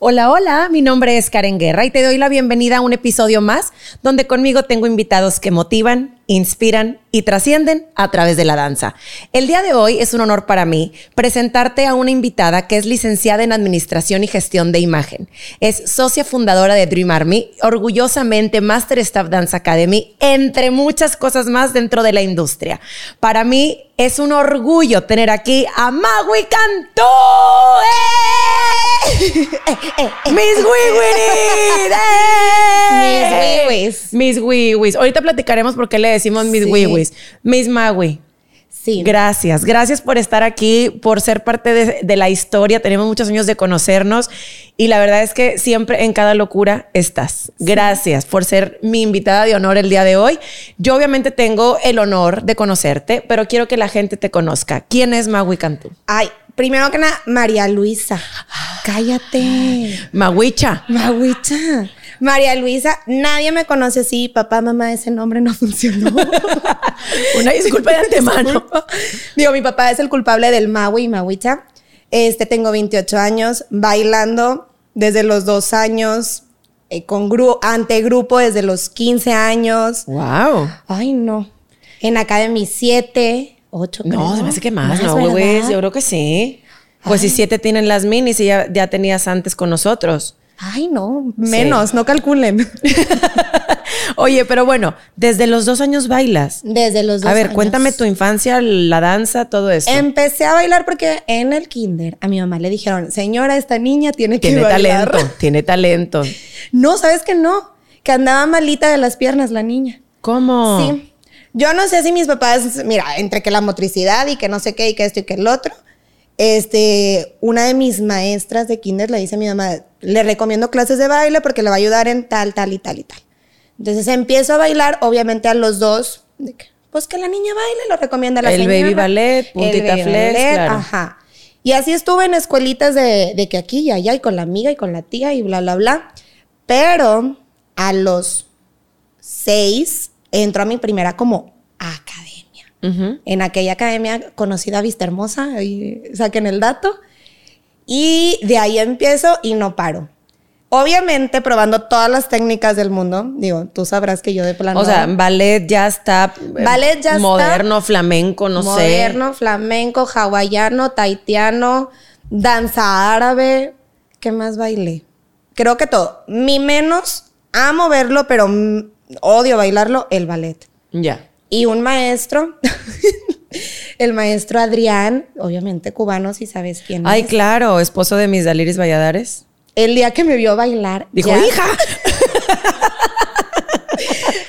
Hola, hola, mi nombre es Karen Guerra y te doy la bienvenida a un episodio más donde conmigo tengo invitados que motivan, inspiran y trascienden a través de la danza. El día de hoy es un honor para mí presentarte a una invitada que es licenciada en Administración y Gestión de Imagen. Es socia fundadora de Dream Army, orgullosamente Master Staff Dance Academy, entre muchas cosas más dentro de la industria. Para mí es un orgullo tener aquí a Magui Cantú. ¡Eh! ¡Mis wiwis! ¡Eh! Mis wiwis. Mis wiwis. Ahorita platicaremos por qué le decimos mis Sí. wiwis. Mis Magui. Sí. Gracias, gracias por estar aquí, por ser parte de, de la historia. Tenemos muchos años de conocernos y la verdad es que siempre en cada locura estás. Gracias por ser mi invitada de honor el día de hoy. Yo obviamente tengo el honor de conocerte, pero quiero que la gente te conozca. ¿Quién es Magui Cantú? Ay, primero que nada, María Luisa. Cállate. Maguicha. Maguicha. María Luisa, nadie me conoce así. Papá, mamá, ese nombre no funcionó. Una disculpa de antemano. Digo, mi papá es el culpable del Maui y Maguicha. Este, tengo 28 años, bailando desde los dos años, eh, con gru ante grupo desde los 15 años. Wow. Ay, no. En Academy 7, 8. No, se me hace que más, ¿no, güey? Yo creo que sí. Pues si siete tienen las minis y ya, ya tenías antes con nosotros. Ay, no, menos, no calculen. Oye, pero bueno, desde los dos años bailas. Desde los dos A ver, años. cuéntame tu infancia, la danza, todo eso. Empecé a bailar porque en el kinder a mi mamá le dijeron, señora, esta niña tiene que tiene bailar. talento, tiene talento. No, ¿sabes que no? Que andaba malita de las piernas la niña. ¿Cómo? Sí. Yo no sé si mis papás, mira, entre que la motricidad y que no sé qué y que esto y que el otro, este, una de mis maestras de kinder le dice a mi mamá, le recomiendo clases de baile porque le va a ayudar en tal, tal y tal y tal. Entonces empiezo a bailar, obviamente a los dos, de que, pues que la niña baile, lo recomienda la El señora. baby ballet, puntita baby flex, ballet, claro. Ajá. Y así estuve en escuelitas de, de que aquí y allá, y con la amiga y con la tía y bla, bla, bla. Pero a los seis entró a mi primera como academia. En aquella academia conocida Vista Hermosa, ahí saquen el dato. Y de ahí empiezo y no paro. Obviamente probando todas las técnicas del mundo. Digo, tú sabrás que yo de plano... O sea, ballet ya está. eh, Ballet ya está. Moderno, flamenco, no moderno, flamenco, hawaiano, taitiano, danza árabe. ¿Qué más bailé? Creo que todo. Mi menos amo verlo, pero odio bailarlo, el ballet. sé. Ya. Y un maestro, el maestro Adrián, obviamente cubano, si sabes quién Ay, es. claro, esposo de mis Daliris Valladares. El día que me vio bailar, Dijo, ya hija.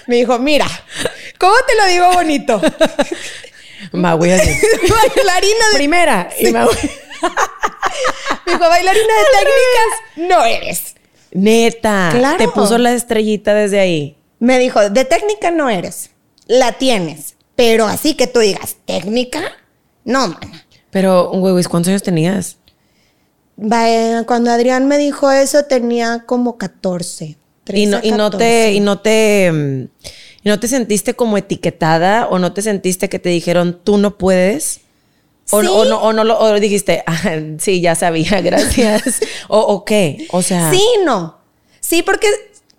me dijo, mira, ¿cómo te lo digo bonito? Magui así. bailarina de Primera. Y Magui. Me dijo, bailarina de técnicas, no eres. Neta. Claro. Te puso la estrellita desde ahí. Me dijo, de técnica no eres. La tienes. Pero así que tú digas, ¿técnica? No, mana. Pero, güey, ¿cuántos años tenías? Eh, Cuando Adrián me dijo eso, tenía como 14. 13, y no, y no te, 14. y no te, mm, y no te sentiste como etiquetada o no te sentiste que te dijeron tú no puedes. O, Sí. o no, o no lo, o dijiste, "Ah, sí, ya sabía, gracias. o, o qué, o sea. Sí, no. Sí, porque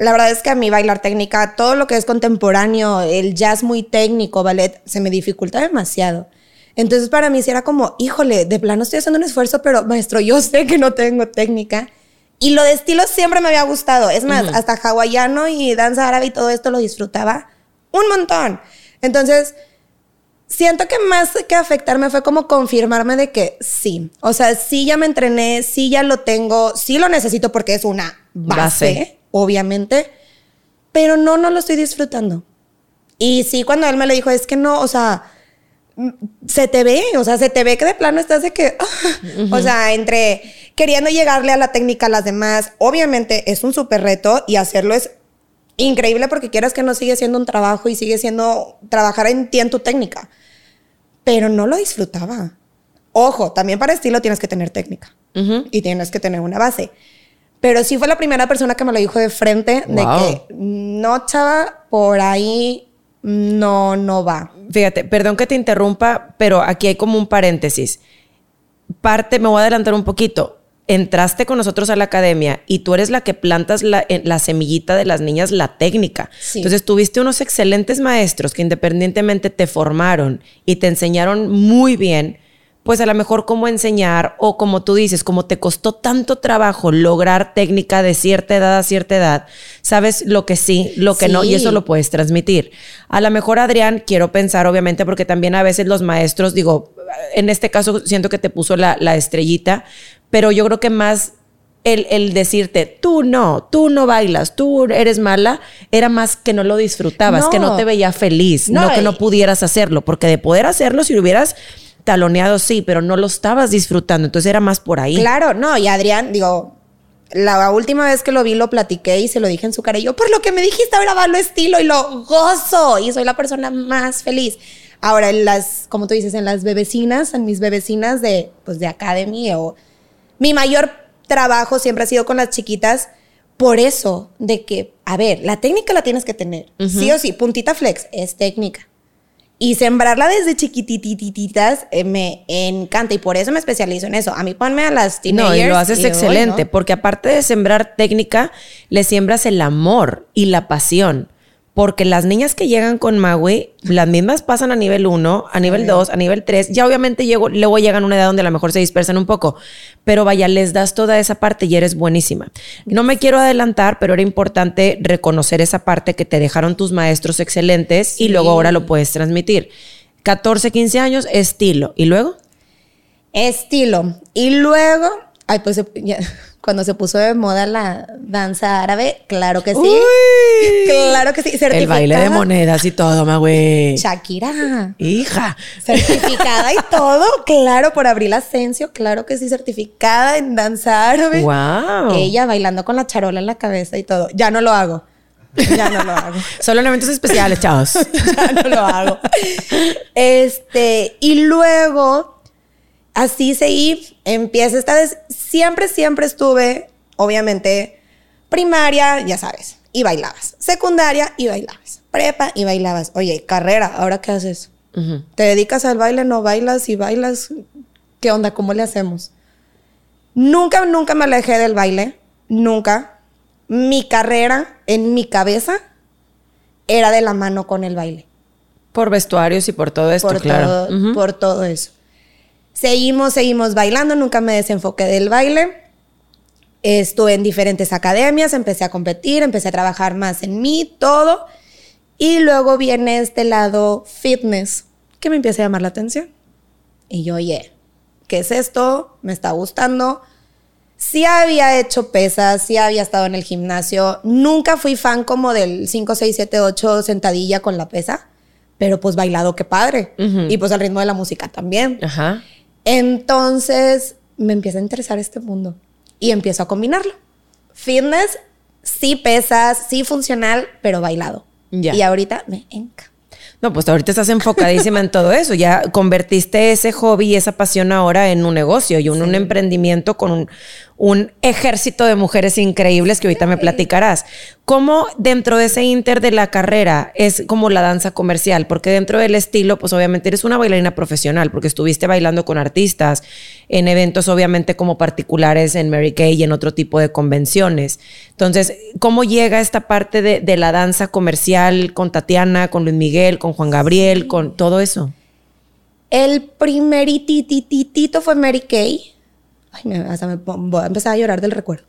la verdad es que a mí bailar técnica, todo lo que es contemporáneo, el jazz muy técnico, ballet, se me dificulta demasiado. Entonces para mí sí era como, híjole, de plano estoy haciendo un esfuerzo, pero maestro, yo sé que no tengo técnica. Y lo de estilo siempre me había gustado. Es más, hasta hawaiano y danza árabe y todo esto lo disfrutaba un montón. Entonces, siento que más que afectarme fue como confirmarme de que sí. O sea, sí ya me entrené, sí ya lo tengo, sí lo necesito porque es una base, Base. Obviamente, pero no, no lo estoy disfrutando. Y sí, cuando él me lo dijo, es que no, o sea, mm, se te ve, o sea, se te ve que de plano estás de que, o sea, entre queriendo llegarle a la técnica a las demás, obviamente es un súper reto y hacerlo es increíble porque quieras que no sigue siendo un trabajo y sigue siendo trabajar en ti en tu técnica, pero no lo disfrutaba. Ojo, también para estilo tienes que tener técnica y tienes que tener una base. Pero sí fue la primera persona que me lo dijo de frente de que no, chava, por ahí no, no va. Fíjate, perdón que te interrumpa, pero aquí hay como un paréntesis. Parte, me voy a adelantar un poquito. entraste con nosotros a la academia y tú eres la que plantas la, la semillita de las niñas, la técnica. Entonces tuviste unos excelentes maestros que independientemente te formaron y te enseñaron muy bien pues a lo mejor cómo enseñar o como tú dices, como te costó tanto trabajo lograr técnica de cierta edad a cierta edad, sabes lo que sí, lo que no, y eso lo puedes transmitir. A lo mejor Adrián, quiero pensar obviamente porque también a veces los maestros, digo, en este caso siento que te puso la, estrellita, pero yo creo que más el, decirte, tú no, tú no bailas, tú eres mala, era más que no lo disfrutabas, que no te veía feliz, no, no que no pudieras hacerlo, porque de poder hacerlo, si lo hubieras taloneado, sí, pero no lo estabas disfrutando, entonces era más por ahí. Claro, no, y Adrián, digo, la última vez que lo vi lo platiqué y se lo dije en su cara y yo, por lo que me dijiste, ahora va lo estilo y lo gozo y soy la persona más feliz. Ahora, en las, como tú dices, en las bebecinas, en mis bebecinas de, pues, de Academy o... Mi mayor trabajo siempre ha sido con las chiquitas por eso, de que, a ver, la técnica la tienes que tener. Sí o sí, puntita flex es técnica. Y sembrarla desde chiquitititas eh, me encanta y por eso me especializo en eso. A mí ponme a las teenagers. No, y lo haces excelente, porque aparte de sembrar técnica, le siembras el amor y la pasión. Porque las niñas que llegan con Maui, las mismas pasan a nivel 1, a nivel 2, a nivel 3. Ya obviamente llego, luego llegan a una edad donde a lo mejor se dispersan un poco. Pero vaya, les das toda esa parte y eres buenísima. No me quiero adelantar, pero era importante reconocer esa parte que te dejaron tus maestros excelentes y luego ahora lo puedes transmitir. 14, 15 años, estilo. ¿Y luego? Estilo. Y luego, ay, pues ya cuando se puso de moda la danza árabe, claro que sí. Claro que sí. El baile de monedas y todo, ma güey. Shakira. Hija. Certificada y todo, claro, por Abril Asensio, claro que sí, certificada en danza árabe. Wow. Ella bailando con la charola en la cabeza y todo. Ya no lo hago. Ya no lo hago. Solo en eventos especiales, chavos. ya no lo hago. Este, y luego así seguí, empieza esta vez, siempre, siempre estuve, obviamente, primaria, ya sabes, y bailabas, secundaria y bailabas, prepa y bailabas, oye, carrera, ¿ahora qué haces? ¿Te dedicas al baile, no bailas y bailas? ¿Qué onda? ¿Cómo le hacemos? Nunca, nunca me alejé del baile, nunca. Mi carrera en mi cabeza era de la mano con el baile. Por vestuarios y por todo esto, por claro. Todo, Por todo eso. Seguimos, seguimos bailando, nunca me desenfoqué del baile. Estuve en diferentes academias, empecé a competir, empecé a trabajar más en mí, todo. Y luego viene este lado fitness, que me empieza a llamar la atención. Y yo, oye, ¿qué es esto? Me está gustando. Sí había hecho pesas, sí había estado en el gimnasio. Nunca fui fan como del 5, 6, 7, 8 sentadilla con la pesa. Pero pues bailado, qué padre. Y pues al ritmo de la música también. Ajá. Entonces me empieza a interesar este mundo y empiezo a combinarlo. Fitness, sí pesas, sí funcional, pero bailado. Y ahorita me encanta. No, pues ahorita estás enfocadísima en todo eso. Ya convertiste ese hobby y esa pasión ahora en un negocio y un, un emprendimiento con un, un ejército de mujeres increíbles que ahorita me platicarás. ¿Cómo dentro de ese inter de la carrera es como la danza comercial? Porque dentro del estilo, pues obviamente eres una bailarina profesional, porque estuviste bailando con artistas en eventos obviamente como particulares en Mary Kay y en otro tipo de convenciones. Entonces, ¿cómo llega esta parte de, de la danza comercial con Tatiana, con Luis Miguel, con Juan Gabriel, con todo eso? El primeritititito fue Mary Kay Ay, me, hasta me voy a empezar a llorar del recuerdo.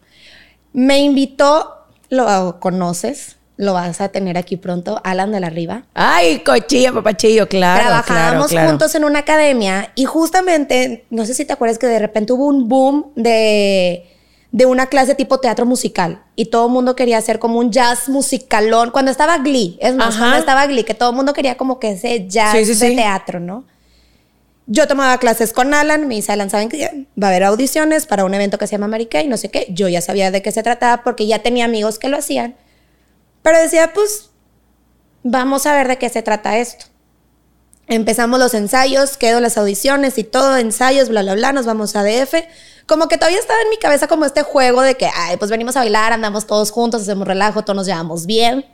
Me invitó, lo conoces, lo vas a tener aquí pronto, Alan de la Riva. Ay, cochillo, papachillo, claro. Trabajábamos juntos en una academia y justamente, no sé si te acuerdas que de repente hubo un boom de, de una clase tipo teatro musical y todo el mundo quería hacer como un jazz musicalón. Cuando estaba Glee, es más, cuando estaba Glee, que todo el mundo quería como que ese jazz de teatro, ¿no? Yo tomaba clases con Alan, me dice Alan, ¿saben que va a haber audiciones para un evento que se llama Mary Kay? No sé qué. Yo ya sabía de qué se trataba porque ya tenía amigos que lo hacían. Pero decía, pues, vamos a ver de qué se trata esto. Empezamos los ensayos, quedo las audiciones y todo, ensayos, bla, bla, bla, nos vamos a DF. Como que todavía estaba en mi cabeza como este juego de que, ay, pues venimos a bailar, andamos todos juntos, hacemos relajo, todos nos llevamos bien.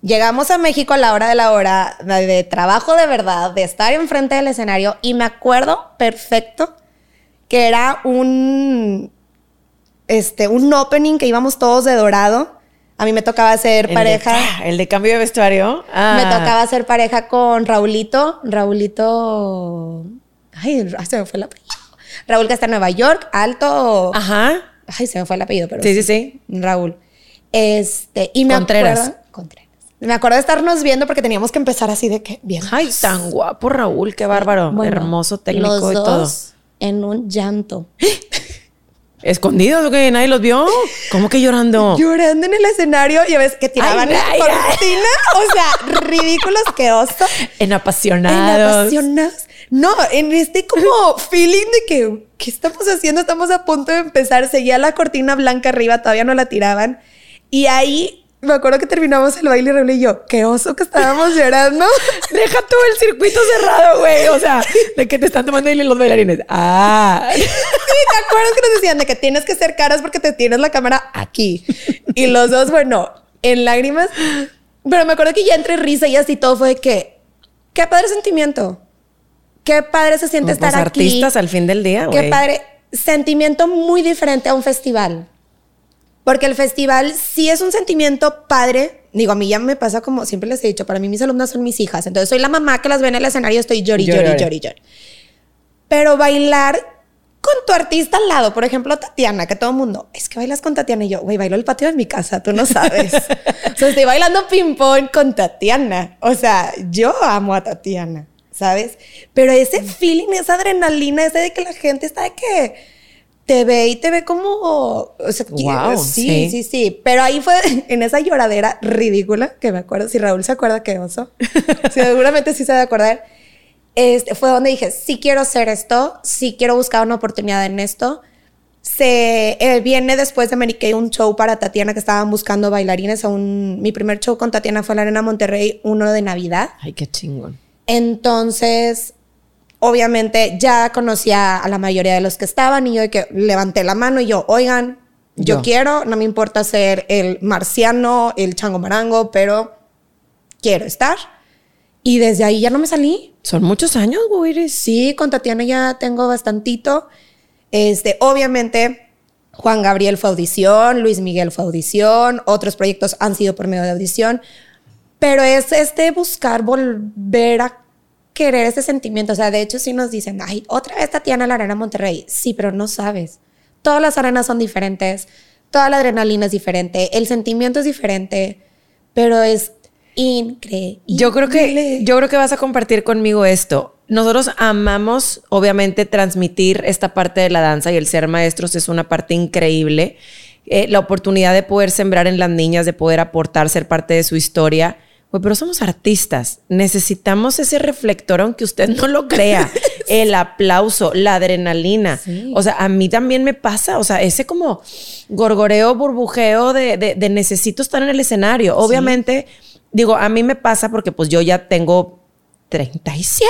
Llegamos a México a la hora de la hora de trabajo de verdad, de estar enfrente del escenario y me acuerdo perfecto que era un, este, un opening que íbamos todos de dorado. A mí me tocaba ser de- pareja. ah, el de cambio de vestuario. Ah. Me tocaba ser pareja con Raulito. Raulito. Ay, se me fue el apellido. Raúl que está en Nueva York, alto. Ajá. Ay, se me fue el apellido, pero. Sí, sí, sí. Raúl. Este, y me Contreras. acuerdo. Contreras. Me acuerdo de estarnos viendo porque teníamos que empezar así de que bien. Ay, tan guapo Raúl, qué bárbaro. Bueno, Hermoso técnico los y todo. dos En un llanto. ¿Escondidos o qué? ¿Nadie los vio? ¿Cómo que llorando? Llorando en el escenario, ya ves que tiraban Ay, cortina. O sea, ridículos que oso. En En apasionados. apasionados. No, en este como feeling de que, ¿qué estamos haciendo? Estamos a punto de empezar. Seguía la cortina blanca arriba, todavía no la tiraban. Y ahí me acuerdo que terminamos el baile y Raúl y yo, qué oso que estábamos llorando. Deja tú el circuito cerrado, güey. O sea, de que te están tomando ahí los bailarines. Ah. Sí, ¿te acuerdas que nos decían de que tienes que hacer caras porque te tienes la cámara aquí? Y los dos, bueno, en lágrimas. Pero me acuerdo que ya entre risa y así todo fue de que, qué padre sentimiento. Qué padre se siente Pues estar aquí. artistas al fin del día, güey. Qué padre. Sentimiento muy diferente a un festival. Porque el festival sí es un sentimiento padre. Digo, a mí ya me pasa como siempre les he dicho, para mí mis alumnas son mis hijas. Entonces soy la mamá que las ve en el escenario, estoy llori, Llori, llori, llori. Pero bailar con tu artista al lado, por ejemplo, Tatiana, que todo el mundo, es que bailas con Tatiana y yo, güey, bailo el patio de mi casa, tú no sabes. o sea, estoy bailando ping-pong con Tatiana. O sea, yo amo a Tatiana, ¿sabes? Pero ese feeling, esa adrenalina, ese de que la gente está de que te ve y te ve como, o sea, Guau, sí, sí. sí, sí. Pero ahí fue en esa lloradera ridícula, que me acuerdo, si Raúl se acuerda que oso, seguramente sí se debe acordar. Este, fue donde dije, sí quiero hacer esto, sí quiero buscar una oportunidad en esto. Se eh, viene después de Mary Kay un show para Tatiana que estaban buscando bailarines. A un, mi primer show con Tatiana fue en la Arena Monterrey, uno de Navidad. Ay, qué chingón. Entonces, obviamente ya conocía a la mayoría de los que estaban y yo de que levanté la mano y yo, oigan, yo, Yo. quiero, no me importa ser el marciano, el chango marango, pero quiero estar. Y desde ahí ya no me salí. Son muchos años, güey. Sí, con Tatiana ya tengo bastantito. Este, obviamente, Juan Gabriel fue audición, Luis Miguel fue audición, otros proyectos han sido por medio de audición, pero es este buscar volver a querer ese sentimiento. O sea, de hecho, sí nos dicen, ay, otra vez Tatiana la Arena Monterrey. Sí, pero no sabes. Todas las arenas son diferentes, toda la adrenalina es diferente, el sentimiento es diferente, pero es increíble. Yo creo que yo creo que vas a compartir conmigo esto. Nosotros amamos, obviamente, transmitir esta parte de la danza y el ser maestros es una parte increíble. Eh, la oportunidad de poder sembrar en las niñas, de poder aportar, ser parte de su historia. Pero somos artistas. Necesitamos ese reflector, aunque usted no lo crea. El aplauso, la adrenalina. Sí. O sea, a mí también me pasa. O sea, ese como gorgoreo, burbujeo de, de- de necesito estar en el escenario. Obviamente, digo, a mí me pasa porque pues yo ya tengo 37.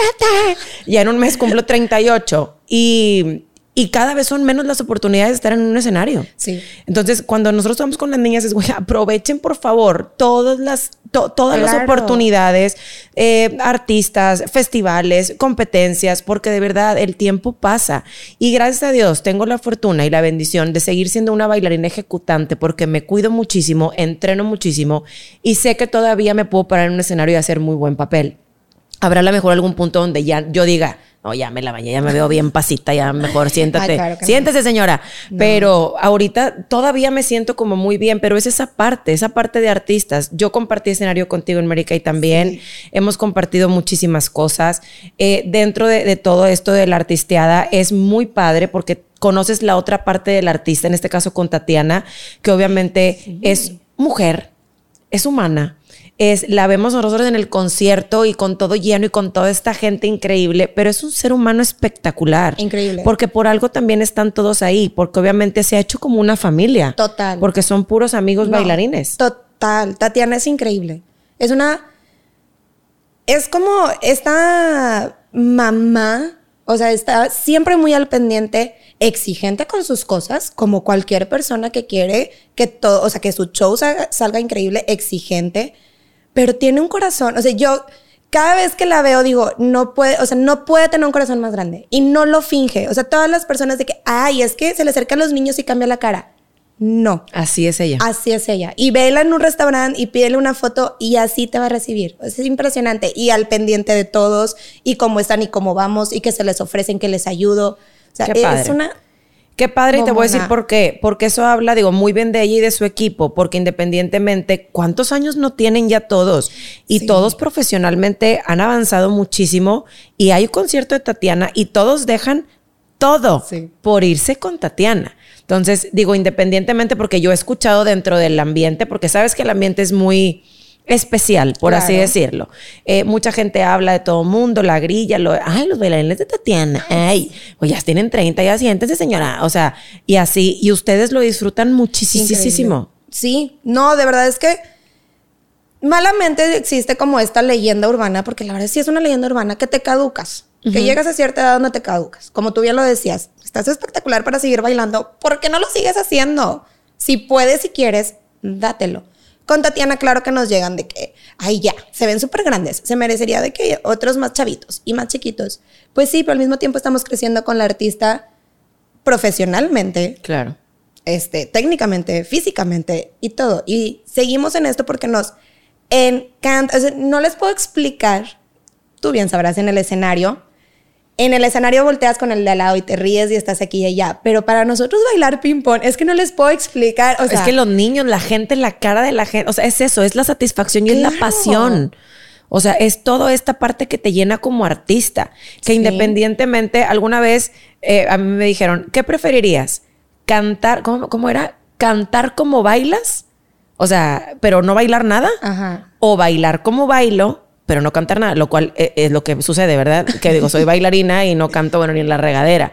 Ya en un mes cumplo 38. Y, y cada vez son menos las oportunidades de estar en un escenario. Sí. Entonces, cuando nosotros estamos con las niñas, es, güey, aprovechen por favor todas las, to- todas las oportunidades, eh, artistas, festivales, competencias, porque de verdad el tiempo pasa. Y gracias a Dios tengo la fortuna y la bendición de seguir siendo una bailarina ejecutante porque me cuido muchísimo, entreno muchísimo y sé que todavía me puedo parar en un escenario y hacer muy buen papel. Habrá a lo mejor algún punto donde ya yo diga, no, ya me la bañé, ya me veo bien pasita, ya mejor siéntate. Ay, claro no. Siéntese, señora. Pero ahorita todavía me siento como muy bien, pero es esa parte, esa parte de artistas. Yo compartí escenario contigo en América y también hemos compartido muchísimas cosas. Eh, dentro de, de todo esto de la artisteada es muy padre porque conoces la otra parte del artista, en este caso con Tatiana, que obviamente es mujer, es humana. Es, la vemos nosotros en el concierto y con todo lleno y con toda esta gente increíble, pero es un ser humano espectacular. Increíble. Porque por algo también están todos ahí, porque obviamente se ha hecho como una familia. Total. Porque son puros amigos No, bailarines. Total. Tatiana es increíble. Es una. Es como esta mamá. O sea, está siempre muy al pendiente, exigente con sus cosas, como cualquier persona que quiere que todo, o sea, que su show salga, salga increíble, exigente, pero tiene un corazón. O sea, yo cada vez que la veo digo, no puede, o sea, no puede tener un corazón más grande y no lo finge. O sea, todas las personas de que, ay, es que se le acercan los niños y cambia la cara. No. Así es ella. Así es ella. Y vela en un restaurante y pídele una foto y así te va a recibir. Es impresionante. Y al pendiente de todos y cómo están y cómo vamos y que se les ofrecen, que les ayudo. O sea, Qué padre. es una... Qué padre, y te voy a decir por qué. Porque eso habla, digo, muy bien de ella y de su equipo, porque independientemente, ¿cuántos años no tienen ya todos? Y Sí. todos profesionalmente han avanzado muchísimo y hay un concierto de Tatiana y todos dejan todo Sí. por irse con Tatiana. Entonces, digo, independientemente, porque yo he escuchado dentro del ambiente, porque sabes que el ambiente es muy especial, por así decirlo. Eh, mucha gente habla de todo mundo, la grilla, lo, ay, los bailarines de Tatiana, ay, pues ya tienen 30, ya siéntese señora, o sea, y así, y ustedes lo disfrutan muchísimo. Sí, no, de verdad es que malamente existe como esta leyenda urbana, porque la verdad sí es una leyenda urbana que te caducas, que llegas a cierta edad donde te caducas. Como tú bien lo decías, estás espectacular para seguir bailando, ¿por qué no lo sigues haciendo? Si puedes, si quieres, dátelo. Con Tatiana, claro que nos llegan de que, ay, ya, se ven súper grandes, se merecería de que otros más chavitos y más chiquitos. Pues sí, pero al mismo tiempo estamos creciendo con la artista profesionalmente, Claro. este, técnicamente, físicamente y todo. Y seguimos en esto porque nos encanta. O sea, no les puedo explicar, tú bien sabrás en el escenario. En el escenario volteas con el de al lado y te ríes y estás aquí y allá. Pero para nosotros bailar ping-pong es que no les puedo explicar. O sea, es que los niños, la gente, la cara de la gente, o sea, es eso, es la satisfacción y es la pasión. O sea, es toda esta parte que te llena como artista. Que Sí. independientemente, alguna vez eh, a mí me dijeron, ¿qué preferirías? ¿Cantar? ¿Cómo, cómo era? ¿Cantar como bailas? O sea, pero no bailar nada. Ajá. O bailar como bailo, pero no cantar nada, lo cual eh, es lo que sucede, ¿verdad? Que digo, soy bailarina y no canto, bueno, ni en la regadera.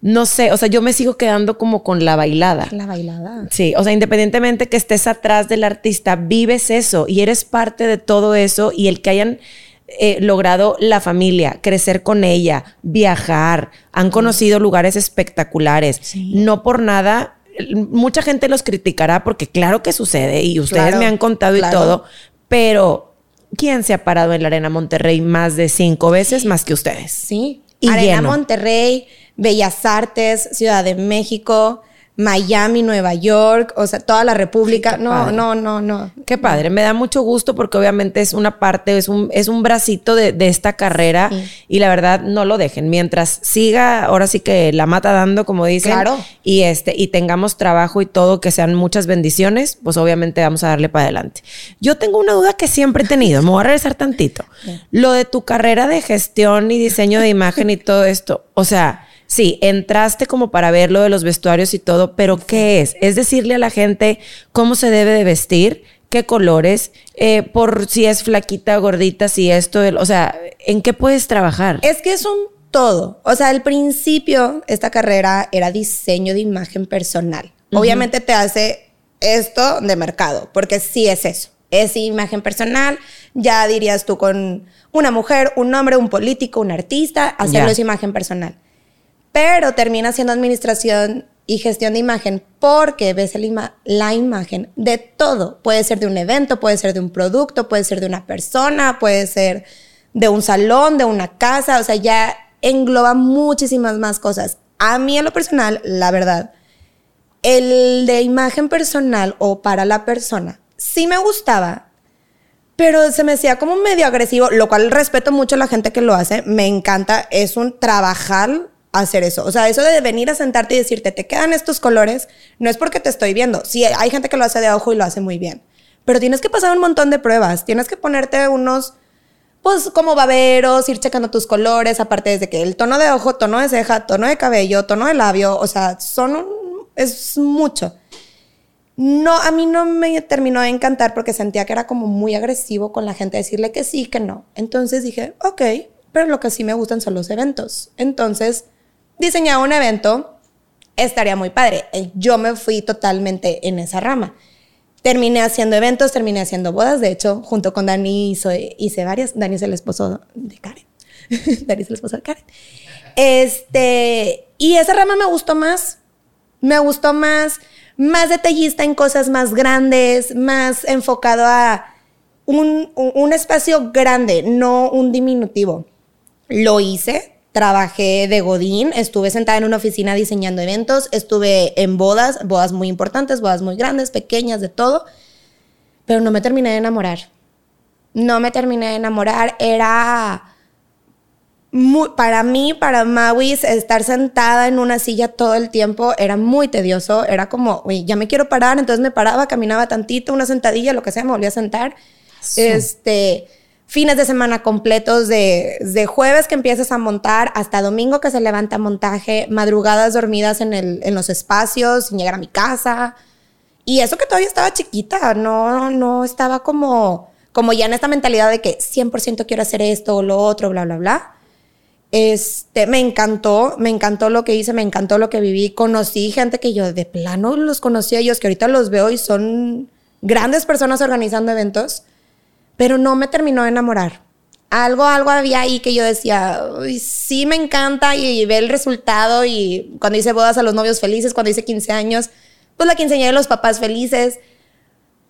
No sé, o sea, yo me sigo quedando como con la bailada. La bailada. Sí, o sea, independientemente que estés atrás del artista, vives eso y eres parte de todo eso y el que hayan eh, logrado la familia, crecer con ella, viajar, han conocido lugares espectaculares, Sí. no por nada. Mucha gente los criticará porque claro que sucede y ustedes Claro, me han contado claro. y todo, pero ¿quién se ha parado en la Arena Monterrey más de cinco veces más que ustedes? Sí. Y Arena lleno. Monterrey, Bellas Artes, Ciudad de México, Miami, Nueva York, o sea, toda la República. Sí, no, padre. no, no, no. Qué padre, me da mucho gusto porque obviamente es una parte, es un, es un bracito de, de esta carrera Sí. y la verdad no lo dejen. Mientras siga, ahora sí que la mata dando, como dicen, Claro. y este, y tengamos trabajo y todo, que sean muchas bendiciones, pues obviamente vamos a darle para adelante. Yo tengo una duda que siempre he tenido, me voy a regresar tantito. Lo de tu carrera de gestión y diseño de imagen y todo esto, o sea, Sí, entraste como para ver lo de los vestuarios y todo, pero ¿qué es? Es decirle a la gente cómo se debe de vestir, qué colores, eh, por si es flaquita, gordita, si esto, el- o sea, ¿en qué puedes trabajar? Es que es un todo. O sea, al principio esta carrera era diseño de imagen personal. Obviamente te hace esto de mercado, porque sí es eso. Es imagen personal, ya dirías tú con una mujer, un hombre, un político, un artista, hacerlo es imagen personal. Pero termina siendo administración y gestión de imagen porque ves ima- la imagen de todo. Puede ser de un evento, puede ser de un producto, puede ser de una persona, puede ser de un salón, de una casa, o sea, ya engloba muchísimas más cosas. A mí en lo personal, la verdad, el de imagen personal o para la persona, sí me gustaba, pero se me hacía como medio agresivo, lo cual respeto mucho a la gente que lo hace, me encanta, es un trabajar hacer eso. O sea, eso de venir a sentarte y decirte, te quedan estos colores, no es porque te estoy viendo. Sí, hay gente que lo hace de ojo y lo hace muy bien. Pero tienes que pasar un montón de pruebas. Tienes que ponerte unos, pues, como baberos, ir checando tus colores, aparte desde que el tono de ojo, tono de ceja, tono de cabello, tono de labio, o sea, son un- es mucho. No, a mí no me terminó de encantar porque sentía que era como muy agresivo con la gente, decirle que sí, que no. Entonces dije, ok, pero lo que sí me gustan son los eventos. Entonces, diseñaba un evento, estaría muy padre. Eh, Yo me fui totalmente en esa rama. Terminé haciendo eventos, terminé haciendo bodas. De hecho, junto con Dani hice, hice varias. Dani es el esposo de Karen. Dani es el esposo de Karen. Este, y esa rama me gustó más. Me gustó más, más detallista en cosas más grandes, más enfocado a un, un- un espacio grande, no un diminutivo. Lo hice, trabajé de Godín, estuve sentada en una oficina diseñando eventos, estuve en bodas, bodas muy importantes, bodas muy grandes, pequeñas, de todo, pero no me terminé de enamorar. No me terminé de enamorar, era muy, para mí, para Mawis, estar sentada en una silla todo el tiempo era muy tedioso, era como, oye, ya me quiero parar, entonces me paraba, caminaba tantito, una sentadilla, lo que sea, me volvía a sentar. Este fines de semana completos de, de, jueves que empiezas a montar hasta domingo que se levanta montaje, madrugadas dormidas en, el, en los espacios, sin llegar a mi casa. Y eso que todavía estaba chiquita, no, no estaba como, como ya en esta mentalidad de que 100% quiero hacer esto o lo otro, bla, bla, bla. Este, me encantó, me encantó lo que hice, me encantó lo que viví. Conocí gente que yo de plano los conocía ellos, que ahorita los veo y son grandes personas organizando eventos pero no me terminó de enamorar. Algo, algo había ahí que yo decía, sí me encanta y, ve el resultado y cuando hice bodas a los novios felices, cuando hice 15 años, pues la quinceañera de los papás felices,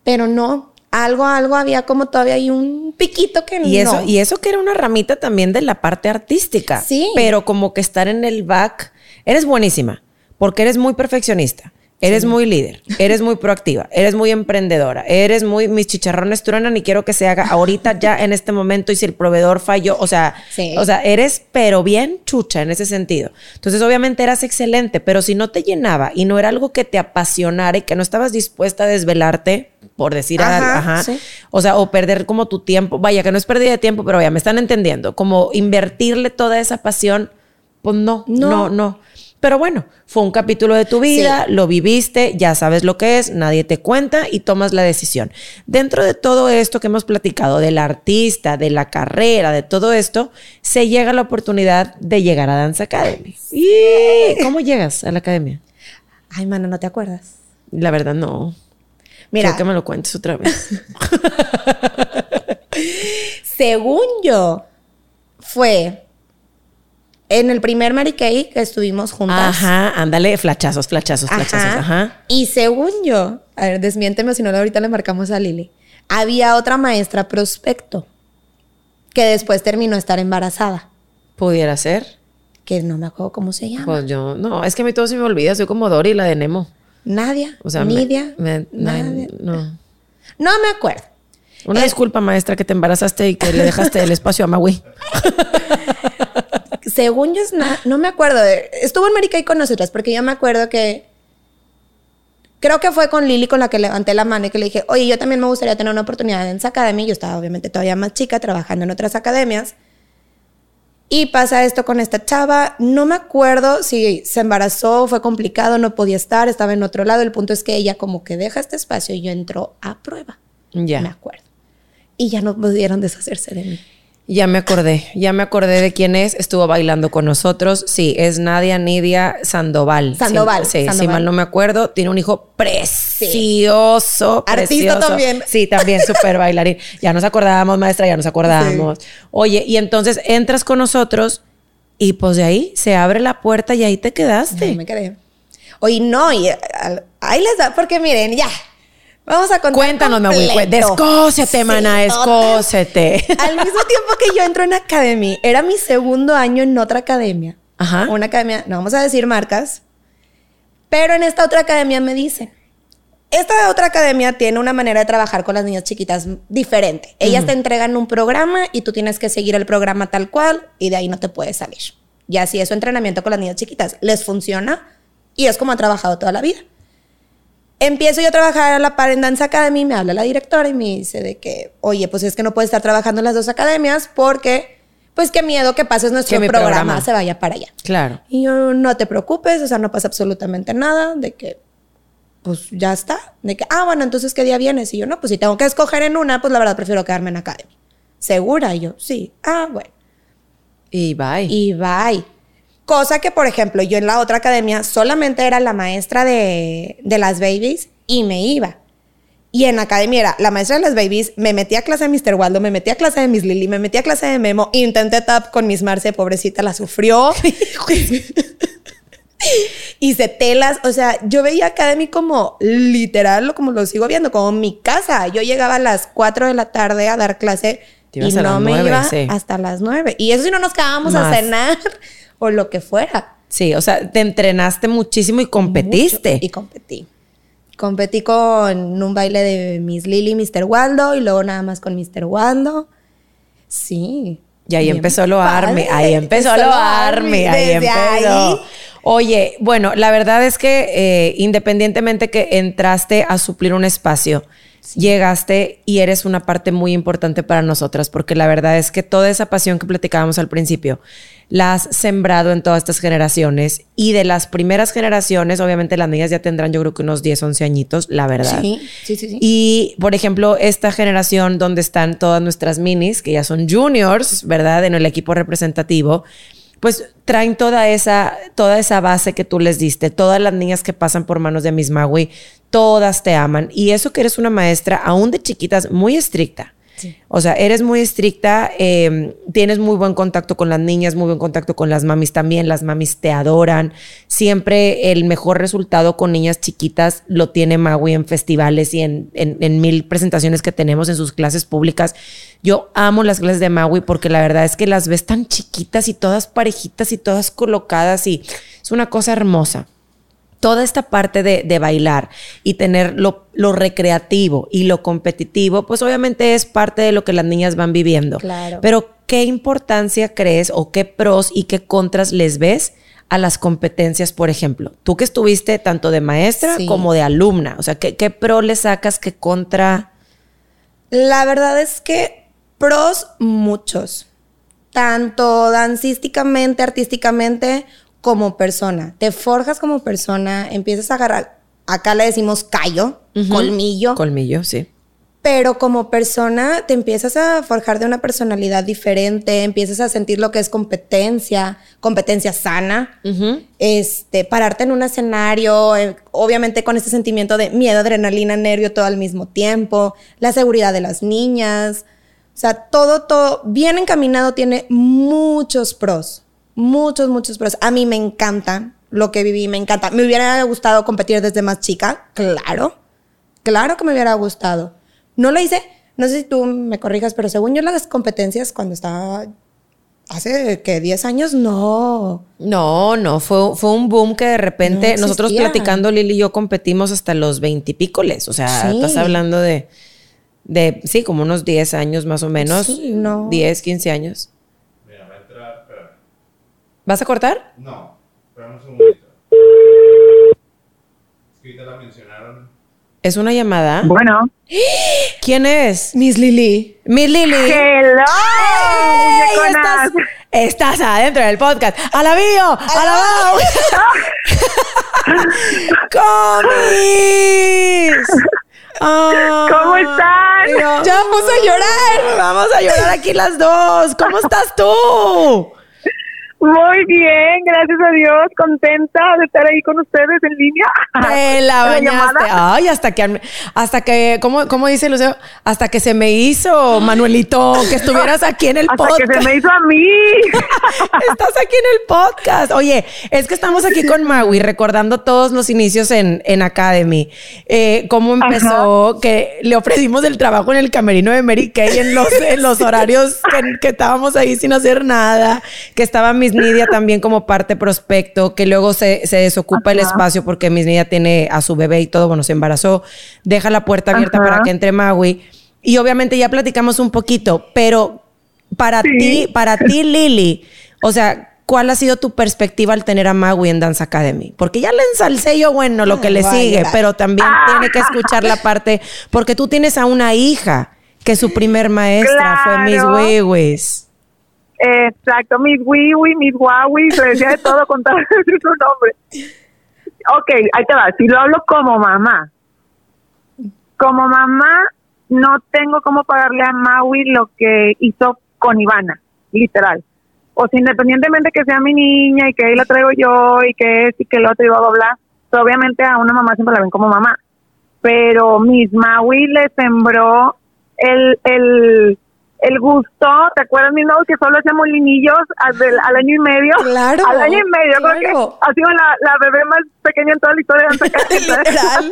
pero no, algo, algo había como todavía hay un piquito que y no. Eso, y eso que era una ramita también de la parte artística. Sí. Pero como que estar en el back, eres buenísima, porque eres muy perfeccionista Eres muy líder, eres muy proactiva, eres muy emprendedora, eres muy, mis chicharrones truenan y quiero que se haga ahorita ya en este momento y si el proveedor falló, o sea, o sea, eres pero bien chucha en ese sentido. Entonces, obviamente eras excelente, pero si no te llenaba y no era algo que te apasionara y que no estabas dispuesta a desvelarte, por decir ajá, o sea, o perder como tu tiempo, vaya, que no es pérdida de tiempo, pero vaya, me están entendiendo, como invertirle toda esa pasión, pues no, no, no. no. Pero bueno, fue un capítulo de tu vida, lo viviste, ya sabes lo que es, nadie te cuenta y tomas la decisión. Dentro de todo esto que hemos platicado, del artista, de la carrera, de todo esto, se llega la oportunidad de llegar a Dance Academy. ¿Y cómo llegas a la academia? Ay, mano, ¿no te acuerdas? La verdad, no. Mira. Que me lo cuentes otra vez. Según yo, fue en el primer Mary Kay que estuvimos juntas. Ajá, ándale, flachazos, flachazos, flachazos. Ajá. Y según yo, a ver, desmiénteme si no, ahorita le marcamos a Lili. Había otra maestra prospecto que después terminó estar embarazada. Pudiera ser. Que no me acuerdo cómo se llama. Pues yo, no, es que a mí todo se me olvida. Soy como Dory, la de Nemo. Nadia. O sea, Nidia. Nadia. no. No me acuerdo. Una disculpa, maestra, que te embarazaste y que le dejaste el espacio a Maui. según yo, no me acuerdo. estuvo en América y con nosotras, porque yo me acuerdo que. Creo que fue con Lili con la que levanté la mano y que le dije, oye, yo también me gustaría tener una oportunidad en esa academia. Yo estaba obviamente todavía más chica, trabajando en otras academias. Y pasa esto con esta chava. No me acuerdo si se embarazó, fue complicado, no podía estar, estaba en otro lado. El punto es que ella como que deja este espacio y yo entro a prueba. Ya. Me acuerdo. Y ya no pudieron deshacerse de mí. Ya me acordé, ya me acordé de quién es. Estuvo bailando con nosotros. Sí, es Nadia Nidia Sandoval. Sandoval. Sí, si mal no me acuerdo. Tiene un hijo precioso. Artista también. Sí, también súper bailarín. Ya nos acordábamos, maestra, ya nos acordábamos. Oye, y entonces entras con nosotros y pues de ahí se abre la puerta y ahí te quedaste. No, me quedé. Oye, no, y ahí les da, porque miren, ya, Vamos a contar. Cuéntanos, Maui. Descósete, mana, escósete. Al mismo tiempo que yo entro en academia, era mi segundo año en otra academia. Ajá. Una academia, no vamos a decir marcas, pero en esta otra academia me dicen, esta otra academia tiene una manera de trabajar con las niñas chiquitas diferente. Ellas te entregan un programa y tú tienes que seguir el programa tal cual y de ahí no te puedes salir. Y así es su entrenamiento con las niñas chiquitas. Les funciona y es como han trabajado toda la vida. Empiezo yo a trabajar a la par en Dance Academy, me habla la directora y me dice de que, oye, pues es que no puedes estar trabajando en las dos academias porque, pues qué miedo que pases nuestro programa, programa, se vaya para allá. Claro. Y yo, no te preocupes, o sea, no pasa absolutamente nada, de que, pues ya está. De que, ah, bueno, entonces, ¿qué día vienes? Y yo, no, pues si tengo que escoger en una, pues la verdad prefiero quedarme en Academy. ¿Segura? Y yo, sí. Ah, bueno. Y bye. Y bye. Cosa que, por ejemplo, yo en la otra academia solamente era la maestra de, las babies y me iba. Y en academia era la maestra de las babies, me metía a clase de Mr. Waldo, me metía a clase de Miss Lily, me metía a clase de Memo, intenté tap con Miss Marce, pobrecita, la sufrió. Hice telas, o sea, yo veía Academy como literal, como lo sigo viendo, como mi casa. Yo llegaba a las 4 de la tarde a dar clase y no me iba sí. hasta las nueve. Y eso si no nos quedábamos a cenar o lo que fuera. Sí, o sea, te entrenaste muchísimo y competiste. Mucho. Y competí. Competí con un baile de Miss Lily y Mr. Waldo y luego nada más con Mr. Waldo. Sí. Y ahí empezó lo army, ahí empezó lo army, ahí empezó. ahí. Oye, bueno, la verdad es que eh, independientemente que entraste a suplir un espacio, llegaste y eres una parte muy importante para nosotras, porque la verdad es que toda esa pasión que platicábamos al principio, la has sembrado en todas estas generaciones y de las primeras generaciones, obviamente las niñas ya tendrán yo creo que unos 10, 11 añitos, la verdad. Sí, sí, sí. sí. Y, por ejemplo, esta generación donde están todas nuestras minis, que ya son juniors, ¿verdad? En el equipo representativo, pues traen toda esa, toda esa base que tú les diste. Todas las niñas que pasan por manos de Miss Maui, todas te aman. Y eso que eres una maestra, aún de chiquitas, muy estricta. O sea, eres muy estricta, eh, tienes muy buen contacto con las niñas, muy buen contacto con las mamis también, las mamis te adoran. Siempre el mejor resultado con niñas chiquitas lo tiene Maui en festivales y en, en- en mil presentaciones que tenemos en sus clases públicas. Yo amo las clases de Maui porque la verdad es que las ves tan chiquitas y todas parejitas y todas colocadas y es una cosa hermosa toda esta parte de, de bailar y tener lo, lo recreativo y lo competitivo, pues obviamente es parte de lo que las niñas van viviendo. Claro. Pero, ¿qué importancia crees o qué pros y qué contras les ves a las competencias, por ejemplo? Tú que estuviste tanto de maestra Sí. como de alumna, o sea, ¿qué, qué pro le sacas, qué contra? La verdad es que pros muchos. Tanto dancísticamente, artísticamente, como persona. Te forjas como persona, empiezas a agarrar, acá le decimos callo, colmillo, Colmillo, sí. pero como persona te empiezas a forjar de una personalidad diferente, empiezas a sentir lo que es competencia, competencia sana, este, pararte en un escenario, eh, obviamente con este sentimiento de miedo, adrenalina, nervio todo al mismo tiempo, la seguridad de las niñas, o sea, todo, todo bien encaminado tiene muchos pros, muchos, muchos pros. A mí me encanta lo que viví, me encanta. Me hubiera gustado competir desde más chica, claro, claro que me hubiera gustado. No lo hice, no sé si tú me corrijas, pero según yo las competencias cuando estaba hace que 10 años, no. No, no, fue, fue un boom que de repente No nosotros platicando, Lili y yo competimos hasta los veintipícoles. O sea, Sí. estás hablando de, de, sí, como unos 10 años más o menos. Sí, no. 10, 15 años. Mira, va a entrar, espera. ¿Vas a cortar? No, espera un segundito. Es que ahorita la mencionaron. ¿Es una llamada? Bueno. ¿Quién es? Miss Lili. Mi Lili. ¡Hello! ¡Ey! muñeconas! Estás, estás adentro del podcast. ¡Alabío! ¡Alabao! ¡Comis! Ay, ¿Cómo están? Dios. Ya vamos a llorar. Vamos a llorar aquí las dos. ¿Cómo estás tú? Muy bien, gracias a Dios, contenta de estar ahí con ustedes en línea. Te la bañaste. Ay, hasta que, hasta que, ¿cómo, cómo dice Lucero? Hasta que se me hizo, Manuelito, que estuvieras aquí en el Hasta podcast. que se me hizo a mí. Estás aquí en el podcast. Oye, es que estamos aquí con Maui recordando todos los inicios en, en Academy. Eh, cómo empezó, que le ofrecimos el trabajo en el camerino de Mary Kay en los, en los horarios que, que estábamos ahí sin hacer nada, que estaba Miss Nidia también como parte prospecto, que luego se, se desocupa el espacio porque Miss Nidia tiene a su bebé y todo, bueno, se embarazó, deja la puerta abierta Ajá. para que entre Maui. Y obviamente ya platicamos un poquito, pero para Sí. ti, para ti, Lili, o sea, ¿cuál ha sido tu perspectiva al tener a Maui en Dance Academy? Porque ya le ensalcé yo, bueno, lo que le Ay, voy a sigue, pero también tiene que escuchar la parte, porque tú tienes a una hija que su primer maestra fue Miss. Wiwis. Exacto, mis wiwi, mis guawi, se decía de todo con tal de su nombre. Ok, ahí te va. Si lo hablo como mamá, como mamá no tengo cómo pagarle a Maui lo que hizo con Ivana, literal. O sea, independientemente que sea mi niña y que ahí la traigo yo y que es y que el otro y bla, bla, pero obviamente a una mamá siempre la ven como mamá. Pero Miss Maui le sembró el, el, el gusto, ¿te acuerdas, mi Maui, que solo hacía molinillos al, al año y medio? Claro, Al año y medio, creo claro. que ha sido la, la bebé más pequeña en toda la historia de. Literal.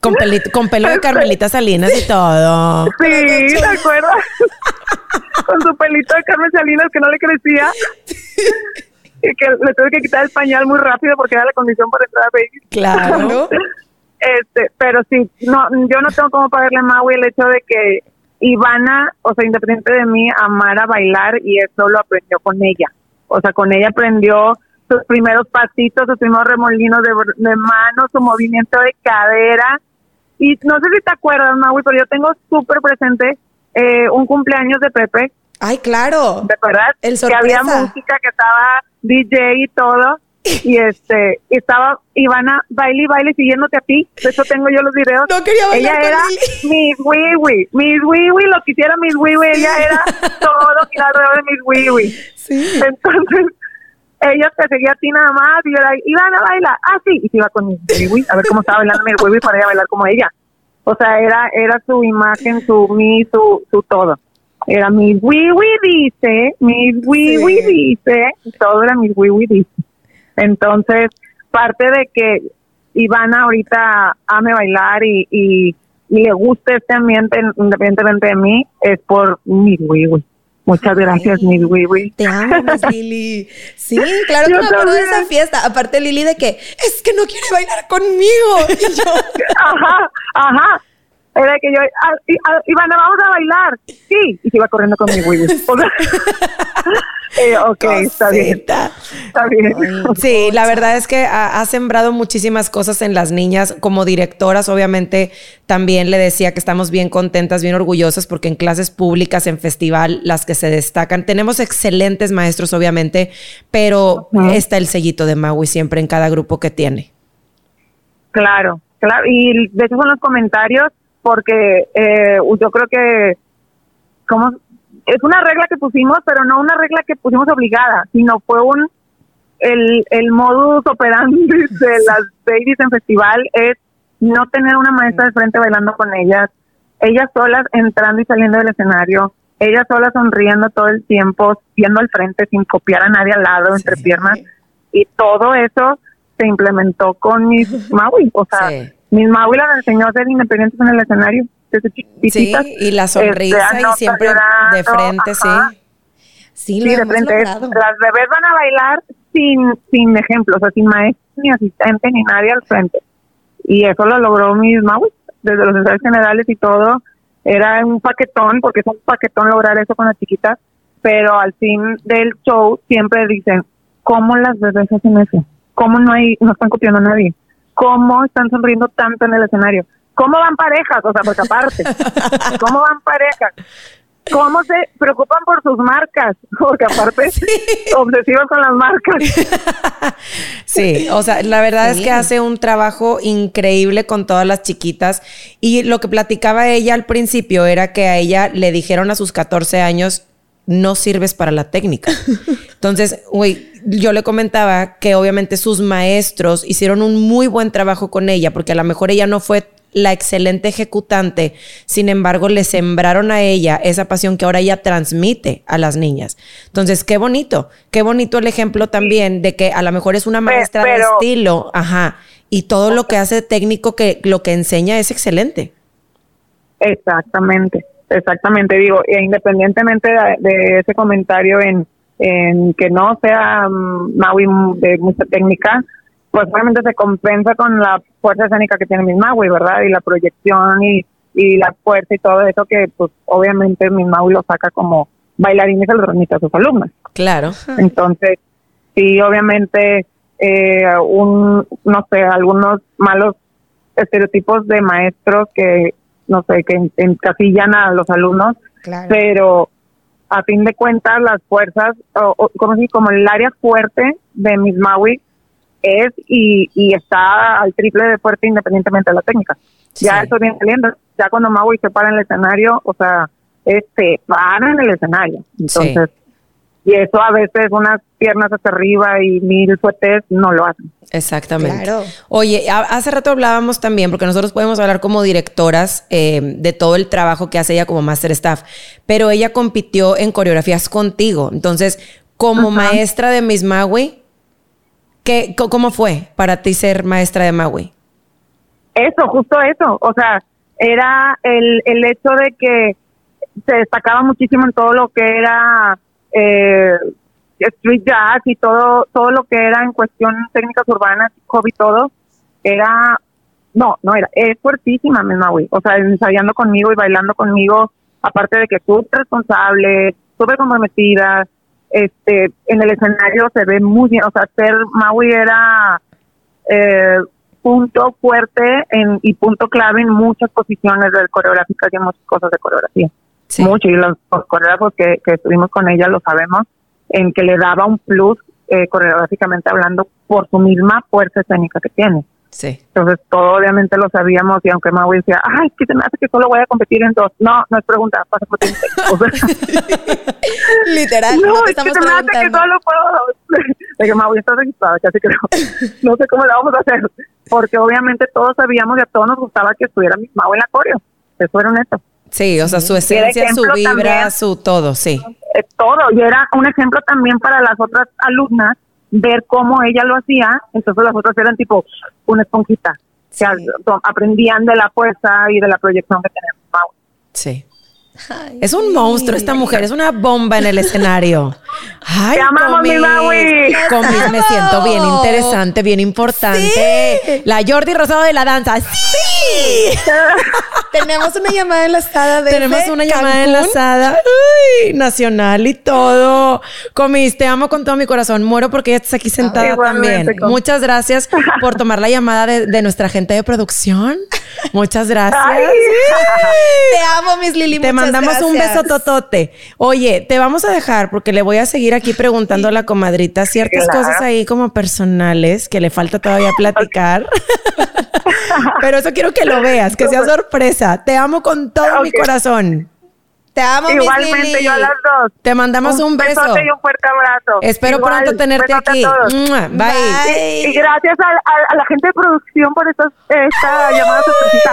Con, peli- con pelo de Carmelita Salinas y todo. Sí, ¿te acuerdas? Con su pelito de Carmen Salinas que no le crecía. Y que le tuve que quitar el pañal muy rápido porque era la condición para entrar a baby. Claro. Este, pero sí, no, yo no tengo cómo pagarle a Maui el hecho de que Ivana, o sea, independiente de mí, amara bailar y eso lo aprendió con ella. O sea, con ella aprendió sus primeros pasitos, sus primeros remolinos de, de manos, su movimiento de cadera. Y no sé si te acuerdas, Maui, pero yo tengo súper presente eh, un cumpleaños de Pepe, Ay, claro. ¿te acuerdas? El que había sorpresa. música, que estaba DJ y todo. Y este, estaba Ivana baile y baile siguiéndote a ti. De hecho, tengo yo los videos. No quería bailar Ella era. Miss Wiwi. Miss Wiwi, lo que hiciera Miss Wiwi. Ella era todo alrededor de Miss Wiwi. Sí. Entonces, ella te seguía a ti nada más. Y yo era, Ivana, baila. Ah, sí. Y se iba con Miss Wiwi a ver cómo estaba bailando Miss Wiwi para ella bailar como ella. O sea, era, era su imagen, su mi, su, su todo. Era Miss Wiwi dice, Miss Wiwi Sí. dice, todo era Miss Wiwi dice. Entonces, parte de que Ivana ahorita ame bailar y, y, y le guste este ambiente independientemente de mí, es por Wiwi. Muchas gracias, Miss Wiwi. Te amo, Miss Lili. Sí, claro que Yo me acuerdo de esa fiesta. Aparte, Lili, de que es que no quiere bailar conmigo. Y yo, Ajá, ajá. Era que yo, y- ah, Ivana, vamos a bailar. Sí, y se iba corriendo con mi sea, eh, ok, está bien, está bien. Sí, la verdad es que ha, ha sembrado muchísimas cosas en las niñas. Como directoras, obviamente, también le decía que estamos bien contentas, bien orgullosas, porque en clases públicas, en festival, las que se destacan, tenemos excelentes maestros, obviamente, pero está el sellito de Maui siempre en cada grupo que tiene. Claro, claro. Y de hecho son los comentarios, porque eh, yo creo que como es una regla que pusimos, pero no una regla que pusimos obligada, sino fue un el, el modus operandi de las babies en festival es no tener una maestra de frente bailando con ellas, ellas solas entrando y saliendo del escenario, ellas solas sonriendo todo el tiempo, viendo al frente sin copiar a nadie al lado, entre piernas, y todo eso se implementó con mis Maui, o sea, Sí. Mis Maui las enseñó a ser independientes en el escenario, desde Sí, y la Este, sonrisa y no siempre estar de llorando, frente, ajá. sí. sí, de frente. es-. Las bebés van a bailar sin, sin ejemplo, o sea, sin maestro, ni asistente, ni nadie al frente. Y eso lo logró mi Maui, desde los ensayos generales y todo. Era un paquetón, porque es un paquetón lograr eso con las chiquitas, pero al fin del show siempre dicen, ¿cómo las bebés hacen eso? ¿Cómo no hay, no están copiando a nadie? ¿Cómo están sonriendo tanto en el escenario? ¿Cómo van parejas? O sea, porque aparte, ¿cómo van parejas? ¿Cómo se preocupan por sus marcas? Porque aparte, obsesivos con las marcas. Sí, o sea, la verdad es Sí. que hace un trabajo increíble con todas las chiquitas y lo que platicaba ella al principio era que a ella le dijeron a sus 14 años no sirves para la técnica. Entonces, güey, yo le comentaba que obviamente sus maestros hicieron un muy buen trabajo con ella porque a lo mejor ella no fue la excelente ejecutante, sin embargo, le sembraron a ella esa pasión que ahora ella transmite a las niñas. Entonces, qué bonito, qué bonito el ejemplo también de que a lo mejor es una maestra de estilo, ajá, y todo lo que hace técnico que lo que enseña es excelente. Exactamente, exactamente. Digo, e independientemente de, de ese comentario en, en que no sea mm, Maui de mucha técnica, pues obviamente se compensa con la fuerza escénica que tiene mi Maui, ¿verdad? Y la proyección y, y la fuerza y todo eso que, pues obviamente mi Maui lo saca como bailarín y se lo transmite a sus alumnos. Claro. Entonces, sí, obviamente, eh, un, no sé, algunos malos estereotipos de maestros que, no sé, que en- encasillan a los alumnos, Claro. pero a fin de cuentas las fuerzas, o, o como, si, como el área fuerte de Miss Maui es y, y está al triple de fuerte independientemente de la técnica. Ya eso viene saliendo, ya cuando Maui se para en el escenario, o sea, este, para en el escenario. Entonces, y eso a veces unas piernas hacia arriba y mil suetes no lo hacen. Exactamente. Claro. Oye, hace rato hablábamos también, porque nosotros podemos hablar como directoras eh, de todo el trabajo que hace ella como master staff, pero ella compitió en coreografías contigo. Entonces, como maestra de Miss Maui, ¿qué, ¿cómo fue para ti ser maestra de Maui? eso, justo eso. O sea, era el, el hecho de que se destacaba muchísimo en todo lo que era eh, street jazz y todo todo lo que era en cuestión técnicas urbanas, hip y todo, era, no, no era, es fuertísima Maui. O sea, ensayando conmigo y bailando conmigo, aparte de que súper responsable, súper comprometida, este, en el escenario se ve muy bien, o sea, ser Maui era eh, punto fuerte en, y punto clave en muchas posiciones de coreográficas y muchas cosas de coreografía. Sí. Mucho, y los, los coreógrafos que, que estuvimos con ella lo sabemos, en que le daba un plus eh, coreográficamente hablando por su misma fuerza escénica que tiene. Sí. Entonces, todo obviamente lo sabíamos y aunque Maui decía, ay, que se me hace que solo voy a competir en dos. No, no es pregunta, pasa por ti. O sea, Literal, no, no, te es que se me hace que solo puedo. De que Maui está registrada, casi creo. No sé cómo la vamos a hacer. Porque obviamente todos sabíamos y a todos nos gustaba que estuviera mi Maui en la coreo. Eso era honesto. Sí, o sea, su esencia, su vibra, también. su todo, sí. Eh, todo. Y era un ejemplo también para las otras alumnas ver cómo ella lo hacía. Entonces las otras eran tipo una esponjita. Que a- to- aprendían de la fuerza y de la proyección que tenía Maui. Es un monstruo esta mujer, es una bomba en el escenario. Ay, Te amamos, mi. Maui. Comis, me siento bien interesante, bien importante. La Jordi Rosado de la danza. ¡Sí! Tenemos una llamada enlazada de Tenemos una llamada enlazada Uy, nacional y todo. Comis, te amo con todo mi corazón. Muero porque ya estás aquí sentada también. Muchas gracias por tomar la llamada de, de nuestra gente de producción. Muchas gracias. Ay. Te amo, Miss Lili. Te muchas mandamos un beso totote. Oye, te vamos a dejar porque le voy a seguir aquí preguntando a la comadrita ciertas Claro. cosas ahí como personales que le falta todavía platicar. Pero eso quiero que lo veas, que sea sorpresa. Te amo con todo mi corazón. Te amo, Miss Igualmente yo a las dos. Te mandamos un, beso. besote y un fuerte abrazo. Espero Igual, pronto tenerte aquí. Bye. Bye. Y gracias a, a- a la gente de producción por estas, esta llamada sorpresita.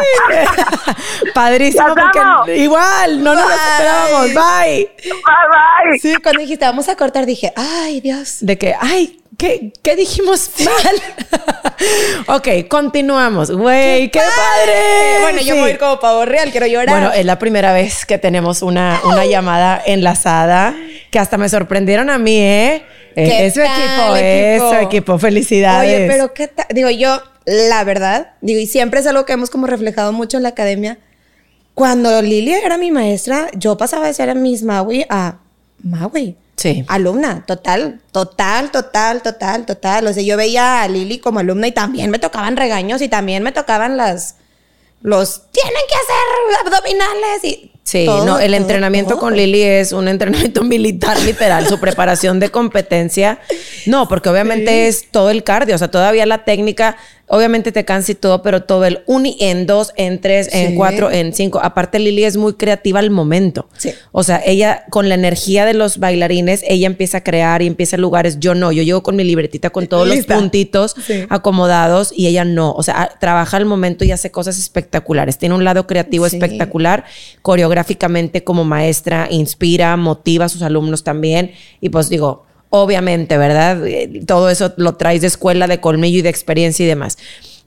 Padrísimo porque igual no nos lo Bye. esperábamos. Bye. bye bye. Sí, cuando dijiste vamos a cortar, dije, ay, Dios. De que, ay, ¿qué, qué dijimos mal? ok, continuamos. Güey, qué, padre. Bueno, yo Sí. voy a ir como pavo real, quiero llorar. Bueno, es la primera vez que tenemos una, una llamada enlazada que hasta me sorprendieron a mí, ¿eh? ¿Qué Es su equipo, es su equipo. Felicidades. Oye, pero qué tal. Digo, yo, la verdad, digo, y siempre es algo que hemos como reflejado mucho en la academia. Cuando Lili era mi maestra, yo pasaba de ser Miss Maui a Maui. Sí. Alumna, total, total, total, total, total. O sea, yo veía a Lili como alumna y también me tocaban regaños y también me tocaban las. Los tienen que hacer abdominales y. Sí, todo, no, el todo, entrenamiento todo. con Lili es un entrenamiento militar literal, su preparación de competencia. No, porque obviamente es todo el cardio, o sea, todavía la técnica, obviamente te cansa y todo, pero todo el uni en dos, en tres, en Sí. cuatro, en cinco. Aparte, Lili es muy creativa al momento. Sí. O sea, ella con la energía de los bailarines, ella empieza a crear y empieza lugares. Yo no, yo llego con mi libretita con todos Lista. los puntitos Sí. acomodados y ella no. O sea, trabaja al momento y hace cosas espectaculares. Tiene un lado creativo Sí. espectacular, coreográficamente como maestra, inspira, motiva a sus alumnos también. Y pues digo, obviamente, ¿verdad? Eh, Todo eso lo traes de escuela, de colmillo y de experiencia y demás.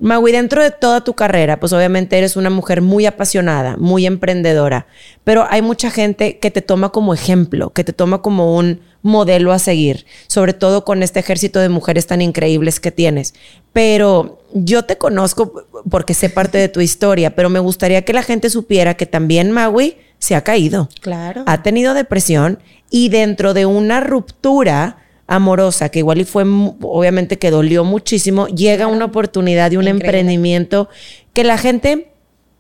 Maui, dentro de toda tu carrera, pues obviamente eres una mujer muy apasionada, muy emprendedora, pero hay mucha gente que te toma como ejemplo, que te toma como un modelo a seguir, sobre todo con este ejército de mujeres tan increíbles que tienes. Pero yo te conozco porque sé parte de tu historia, pero me gustaría que la gente supiera que también Maui se ha caído Claro. ha tenido depresión y dentro de una ruptura amorosa que igual y fue obviamente que dolió muchísimo, llega una oportunidad de un Increíble. emprendimiento que la gente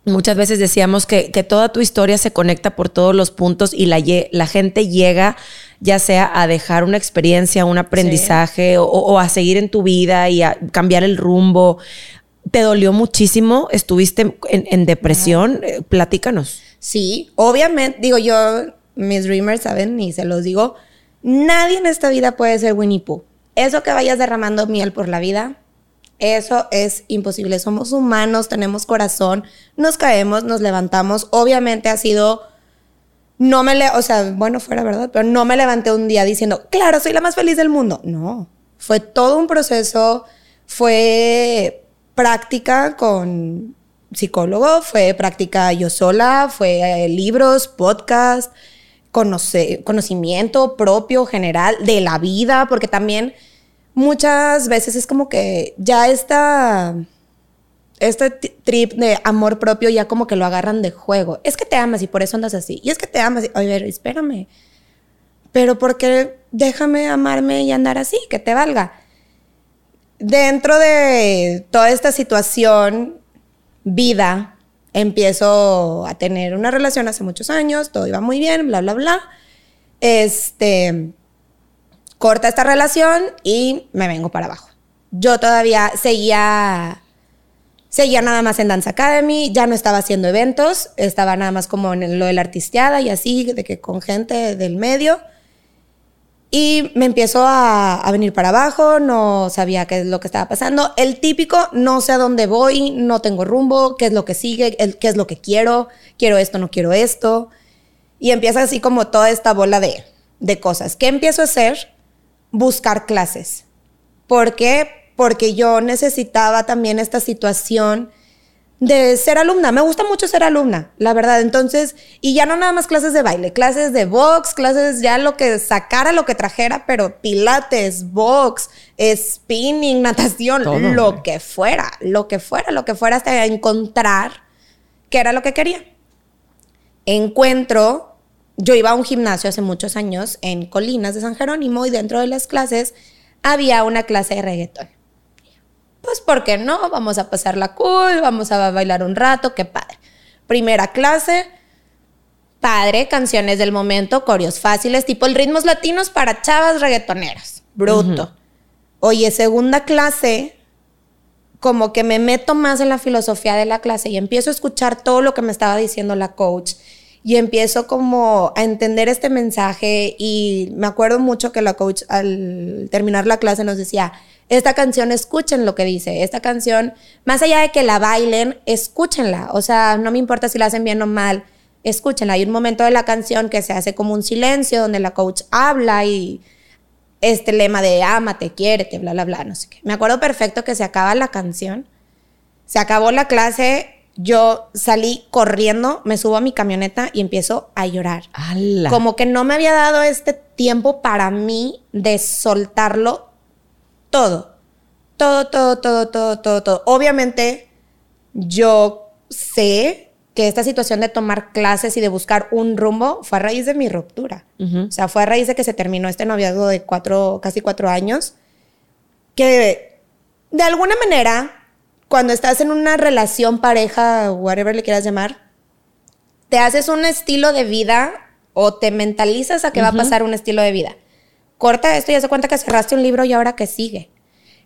muchas veces decíamos que, que toda tu historia se conecta por todos los puntos y la, la gente llega ya sea a dejar una experiencia, un aprendizaje o, o a seguir en tu vida y a cambiar el rumbo. ¿Te dolió muchísimo? ¿Estuviste en, en depresión? Eh, Platícanos. Sí, obviamente, digo yo, mis dreamers saben y se los digo, nadie en esta vida puede ser Winnie Pooh. Eso que vayas derramando miel por la vida, eso es imposible. Somos humanos, tenemos corazón, nos caemos, nos levantamos. Obviamente ha sido, no me le, o sea, bueno, fuera verdad, pero no me levanté un día diciendo, claro, soy la más feliz del mundo. No, fue todo un proceso, fue práctica con psicólogo, fue práctica yo sola, fue eh, libros, podcast, conocimiento propio, general, de la vida, porque también muchas veces es como que ya esta, este trip de amor propio ya como que lo agarran de juego. Es que te amas y por eso andas así. Y es que te amas y, a ver, espérame. Pero porque déjame amarme y andar así, que te valga. Dentro de toda esta situación, vida, empiezo a tener una relación hace muchos años, todo iba muy bien, bla, bla, bla. Este, corta esta relación y me vengo para abajo. Yo todavía seguía, seguía nada más en Dance Academy, ya no estaba haciendo eventos, estaba nada más como en lo de la artisteada y así, de que con gente del medio. Y me empiezo a, a venir para abajo, no sabía qué es lo que estaba pasando. El típico, no sé a dónde voy, no tengo rumbo, qué es lo que sigue, el- qué es lo que quiero, quiero esto, no quiero esto. Y empieza así como toda esta bola de, de cosas. ¿Qué empiezo a hacer? Buscar clases. ¿Por qué? Porque yo necesitaba también esta situación de ser alumna. Me gusta mucho ser alumna, la verdad. Entonces, y ya no nada más clases de baile, clases de box, clases ya lo que sacara, lo que trajera, pero pilates, box, spinning, natación, Todo, lo que fuera, lo que fuera, lo que fuera hasta encontrar qué era lo que quería. Encuentro, yo iba a un gimnasio hace muchos años en Colinas de San Jerónimo y dentro de las clases había una clase de reggaetón. Pues, ¿por qué no? Vamos a pasarla cool, vamos a bailar un rato, qué padre. Primera clase, padre, canciones del momento, coreos fáciles, tipo el ritmos latinos para chavas reggaetoneras. Bruto. Oye, segunda clase, como que me meto más en la filosofía de la clase y empiezo a escuchar todo lo que me estaba diciendo la coach y empiezo como a entender este mensaje y me acuerdo mucho que la coach al terminar la clase nos decía, esta canción escuchen lo que dice, esta canción, más allá de que la bailen, escúchenla, o sea, no me importa si la hacen bien o mal, escúchenla. Hay un momento de la canción que se hace como un silencio donde la coach habla y este lema de ámate, quiérete, bla, bla, bla, no sé qué. Me acuerdo perfecto que se acaba la canción, se acabó la clase, yo salí corriendo, me subo a mi camioneta y empiezo a llorar. Como que no me había dado este tiempo para mí de soltarlo todo. Todo, todo, todo, todo, todo, todo. Obviamente, yo sé que esta situación de tomar clases y de buscar un rumbo fue a raíz de mi ruptura. O sea, fue a raíz de que se terminó este noviazgo de cuatro, casi cuatro años, que de alguna manera, cuando estás en una relación, pareja, whatever le quieras llamar, te haces un estilo de vida o te mentalizas a que va a pasar un estilo de vida. Corta esto y hace cuenta que cerraste un libro y ahora que sigue.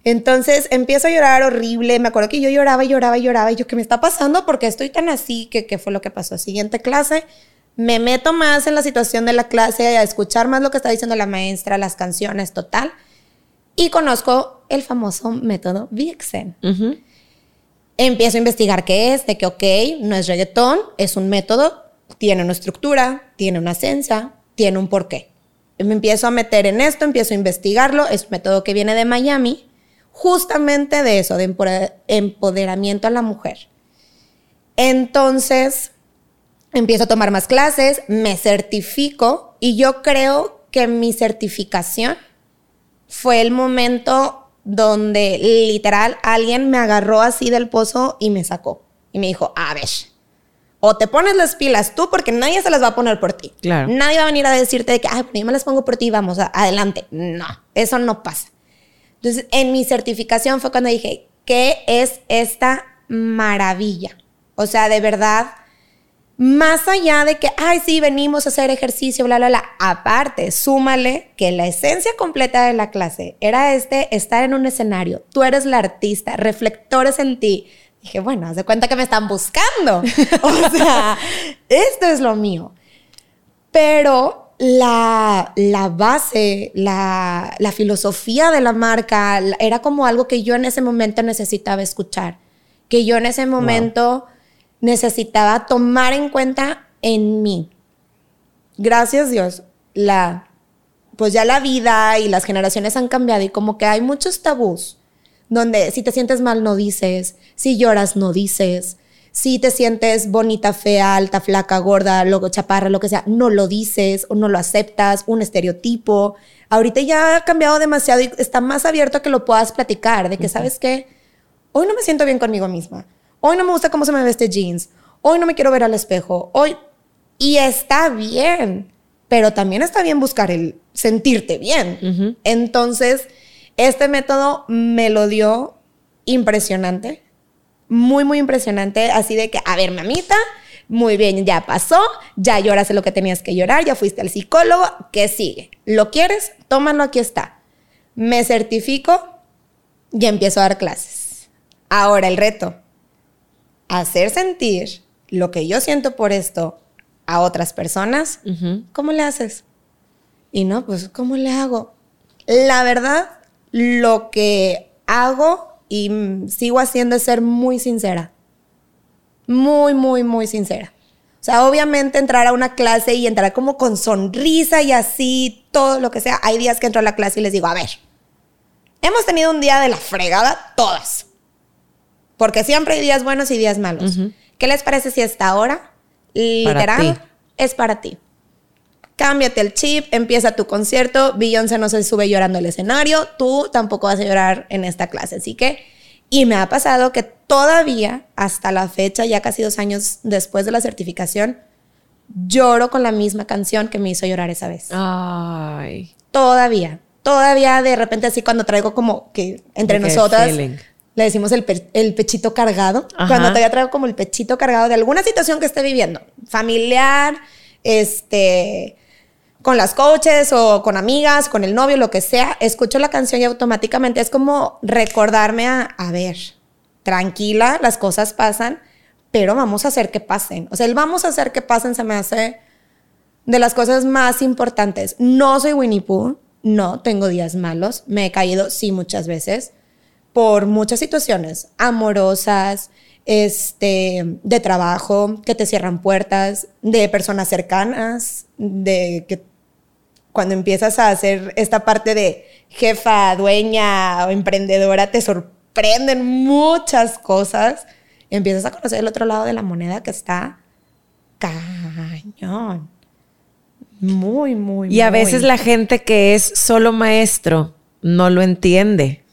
Entonces empiezo a llorar horrible. Me acuerdo que yo lloraba y lloraba y lloraba. Y yo, ¿qué me está pasando? Porque estoy tan así? que qué fue lo que pasó? Siguiente clase, me meto más en la situación de la clase, a escuchar más lo que está diciendo la maestra, las canciones, total. Y conozco el famoso método Vixen. Empiezo a investigar qué es, de que, ok, no es reggaetón, es un método, tiene una estructura, tiene una esencia, tiene un porqué. Me empiezo a meter en esto, empiezo a investigarlo, es un método que viene de Miami, justamente de eso, de empoder- empoderamiento a la mujer. Entonces, empiezo a tomar más clases, me certifico y yo creo que mi certificación fue el momento donde literal alguien me agarró así del pozo y me sacó. Y me dijo, a ver, o te pones las pilas tú porque nadie se las va a poner por ti. Claro. Nadie va a venir a decirte de que, ay, pues yo me las pongo por ti, vamos, adelante. No, eso no pasa. Entonces, en mi certificación fue cuando dije, ¿qué es esta maravilla? O sea, de verdad, más allá de que, ay, sí, venimos a hacer ejercicio, bla, bla, bla. Aparte, súmale que la esencia completa de la clase era este, estar en un escenario. Tú eres la artista, reflectores en ti. Dije, bueno, haz de cuenta que me están buscando. o sea, esto es lo mío. Pero la, la base, la, la filosofía de la marca era como algo que yo en ese momento necesitaba escuchar, que yo en ese momento necesitaba tomar en cuenta en mí. Gracias Dios, la, pues ya la vida y las generaciones han cambiado y como que hay muchos tabús donde si te sientes mal no dices, si lloras no dices, Si te sientes bonita, fea, alta, flaca, gorda, loco, chaparra, lo que sea, no lo dices o no lo aceptas, un estereotipo. Ahorita ya ha cambiado demasiado y está más abierto a que lo puedas platicar, de que, ¿sabes qué? Hoy no me siento bien conmigo misma. Hoy no me gusta cómo se me ve este jeans. Hoy no me quiero ver al espejo. Hoy... Y está bien, pero también está bien buscar el sentirte bien. Entonces, este método me lo dio impresionante muy, muy impresionante, así de que, a ver, mamita, muy bien, ya pasó, ya lloraste lo que tenías que llorar, ya fuiste al psicólogo, ¿qué sigue? ¿Lo quieres? Tómalo, aquí está. Me certifico y empiezo a dar clases. Ahora el reto, hacer sentir lo que yo siento por esto a otras personas, ¿cómo le haces? Y no, pues, ¿cómo le hago? La verdad, lo que hago y sigo haciendo es ser muy sincera. Muy, muy, muy sincera. O sea, obviamente entrar a una clase y entrar como con sonrisa y así, todo lo que sea. Hay días que entro a la clase y les digo, a ver, hemos tenido un día de la fregada todas. Porque siempre hay días buenos y días malos. ¿Qué les parece si esta hora, literal, es para ti? Cámbiate el chip, empieza tu concierto, Beyoncé no se sube llorando al escenario, tú tampoco vas a llorar en esta clase. Así que, y me ha pasado que todavía, hasta la fecha, ya casi dos años después de la certificación, lloro con la misma canción que me hizo llorar esa vez. Ay. Todavía, todavía de repente así cuando traigo como que entre nosotras... Le decimos el, pechito cargado. Cuando todavía traigo como el pechito cargado de alguna situación que esté viviendo, familiar, este, con las coaches o con amigas, con el novio, lo que sea, escucho la canción y automáticamente es como recordarme a, a ver, tranquila, las cosas pasan, pero vamos a hacer que pasen. O sea, el vamos a hacer que pasen se me hace de las cosas más importantes. No soy Winnie Pooh, no tengo días malos, me he caído, sí, muchas veces, por muchas situaciones amorosas, este, de trabajo, que te cierran puertas, de personas cercanas, de que cuando empiezas a hacer esta parte de jefa, dueña o emprendedora, te sorprenden muchas cosas. Empiezas a conocer el otro lado de la moneda que está cañón. Muy, muy, Y a veces la gente que es solo maestro no lo entiende.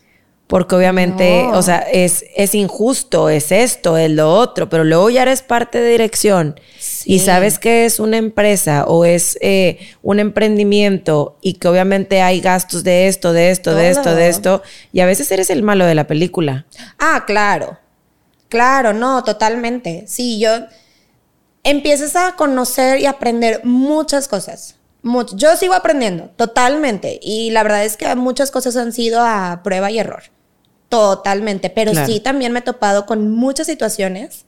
Porque obviamente, o sea, es, es injusto, es esto, es lo otro, pero luego ya eres parte de dirección y sabes que es una empresa o es eh, un emprendimiento y que obviamente hay gastos de esto, de esto, de esto, de esto, y a veces eres el malo de la película. Ah, claro, claro, no, totalmente. Sí, yo empiezas a conocer y aprender muchas cosas. Yo sigo aprendiendo, totalmente. Y la verdad es que muchas cosas han sido a prueba y error. Totalmente. Pero sí también me he topado con muchas situaciones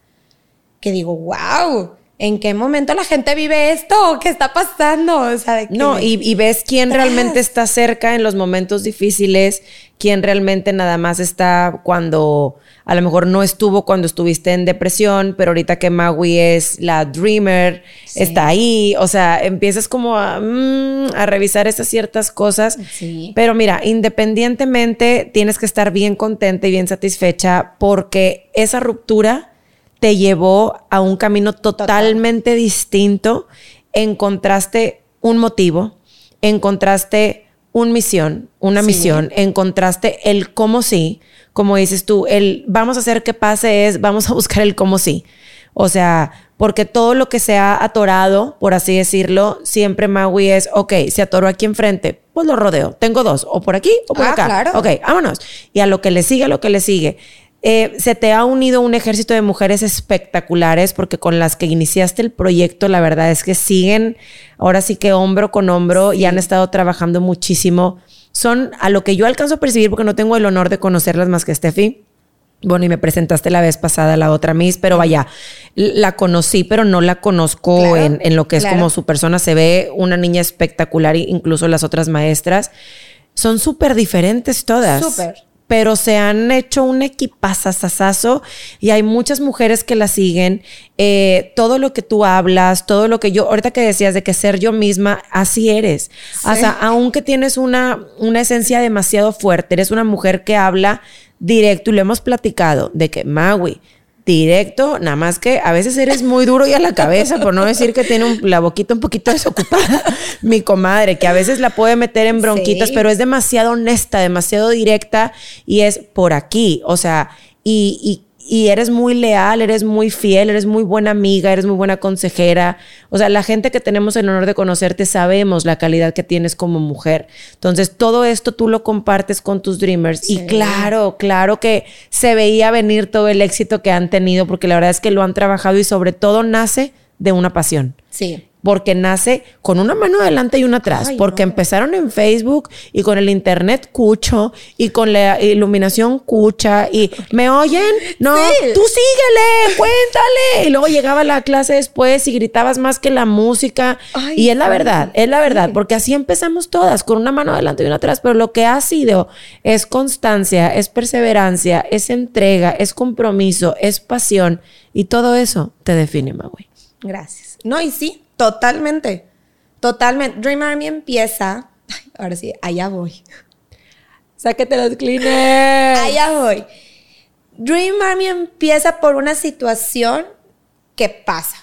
que digo, wow, ¿en qué momento la gente vive esto? ¿Qué está pasando? O sea, no, y, ves quién realmente está cerca en los momentos difíciles, quién realmente nada más está cuando a lo mejor no estuvo cuando estuviste en depresión, pero ahorita que Maui es la dreamer, está ahí, o sea, empiezas como a, mm, a revisar esas ciertas cosas. Sí. Pero mira, independientemente, tienes que estar bien contenta y bien satisfecha porque esa ruptura te llevó a un camino totalmente distinto. Encontraste un motivo, encontraste una misión, una misión, encontraste el cómo sí, como dices tú, el vamos a hacer que pase es vamos a buscar el cómo sí. O sea, porque todo lo que se ha atorado, por así decirlo, siempre Maui es, ok, se atoró aquí enfrente, pues lo rodeo. Tengo dos, o por aquí o por ah, acá. Claro. Ok, vámonos. Y a lo que le sigue, a lo que le sigue. Eh, se te ha unido un ejército de mujeres espectaculares porque con las que iniciaste el proyecto, la verdad es que siguen ahora sí que hombro con hombro y han estado trabajando muchísimo. Son a lo que yo alcanzo a percibir porque no tengo el honor de conocerlas más que Steffi. Bueno, y me presentaste la vez pasada la otra Miss, pero vaya, la conocí, pero no la conozco en, lo que es como su persona. Se ve una niña espectacular, incluso las otras maestras. Son súper diferentes todas. Súper pero se han hecho un equipazazazazo y hay muchas mujeres que la siguen. Eh, todo lo que tú hablas, todo lo que yo, ahorita que decías de que ser yo misma, así eres. O sea, aunque tienes una, una esencia demasiado fuerte, eres una mujer que habla directo y lo hemos platicado de que Maui, directo, nada más que a veces eres muy duro y a la cabeza, por no decir que tiene un- la boquita un poquito desocupada, mi comadre, que a veces la puede meter en bronquitas, Sí. pero es demasiado honesta, demasiado directa y es por aquí, o sea, y, y- y eres muy leal, eres muy fiel, eres muy buena amiga, eres muy buena consejera. O sea, la gente que tenemos el honor de conocerte sabemos la calidad que tienes como mujer. Entonces, todo esto tú lo compartes con tus dreamers. Y claro, claro que se veía venir todo el éxito que han tenido, porque la verdad es que lo han trabajado y sobre todo nace de una pasión Sí. Porque nace con una mano adelante y una atrás, Ay, porque no. empezaron en Facebook y con el internet cucho y con la iluminación cucha y me oyen, no, Sí. tú síguele, cuéntale. Y luego llegaba la clase después y gritabas más que la música. Ay, y es la verdad, es la verdad, porque así empezamos todas, con una mano adelante y una atrás, pero lo que ha sido es constancia, es perseverancia, es entrega, es compromiso, es pasión y todo eso te define, Maui. Gracias. No, y sí, totalmente. Totalmente. Dream Army empieza. Ay, ahora sí, allá voy. Sáquete los cleaners. Allá voy. Dream Army empieza por una situación que pasa.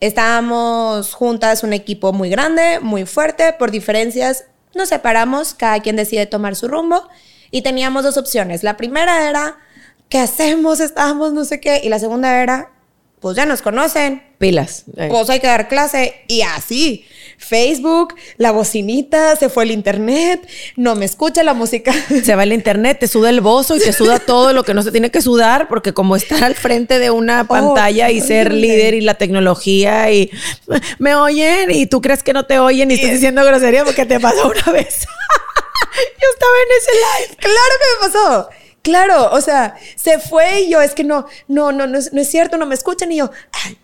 Estábamos juntas, un equipo muy grande, muy fuerte, por diferencias nos separamos, cada quien decide tomar su rumbo y teníamos dos opciones. La primera era, ¿qué hacemos? Estábamos no sé qué. Y la segunda era, pues ya nos conocen, Pilas. Eh. pues hay que dar clase y así. Facebook, la bocinita, se fue el internet, no me escucha la música. Se va el internet, te suda el bozo y te suda todo lo que no se tiene que sudar, porque como estar al frente de una pantalla y ser horrible. líder y la tecnología y me oyen y tú crees que no te oyen y estás diciendo grosería porque te pasó una vez. Yo estaba en ese live. Claro que me pasó. Claro, o sea, se fue y yo, es que no, no, no, no es, no es cierto, no me escuchan y yo, ay,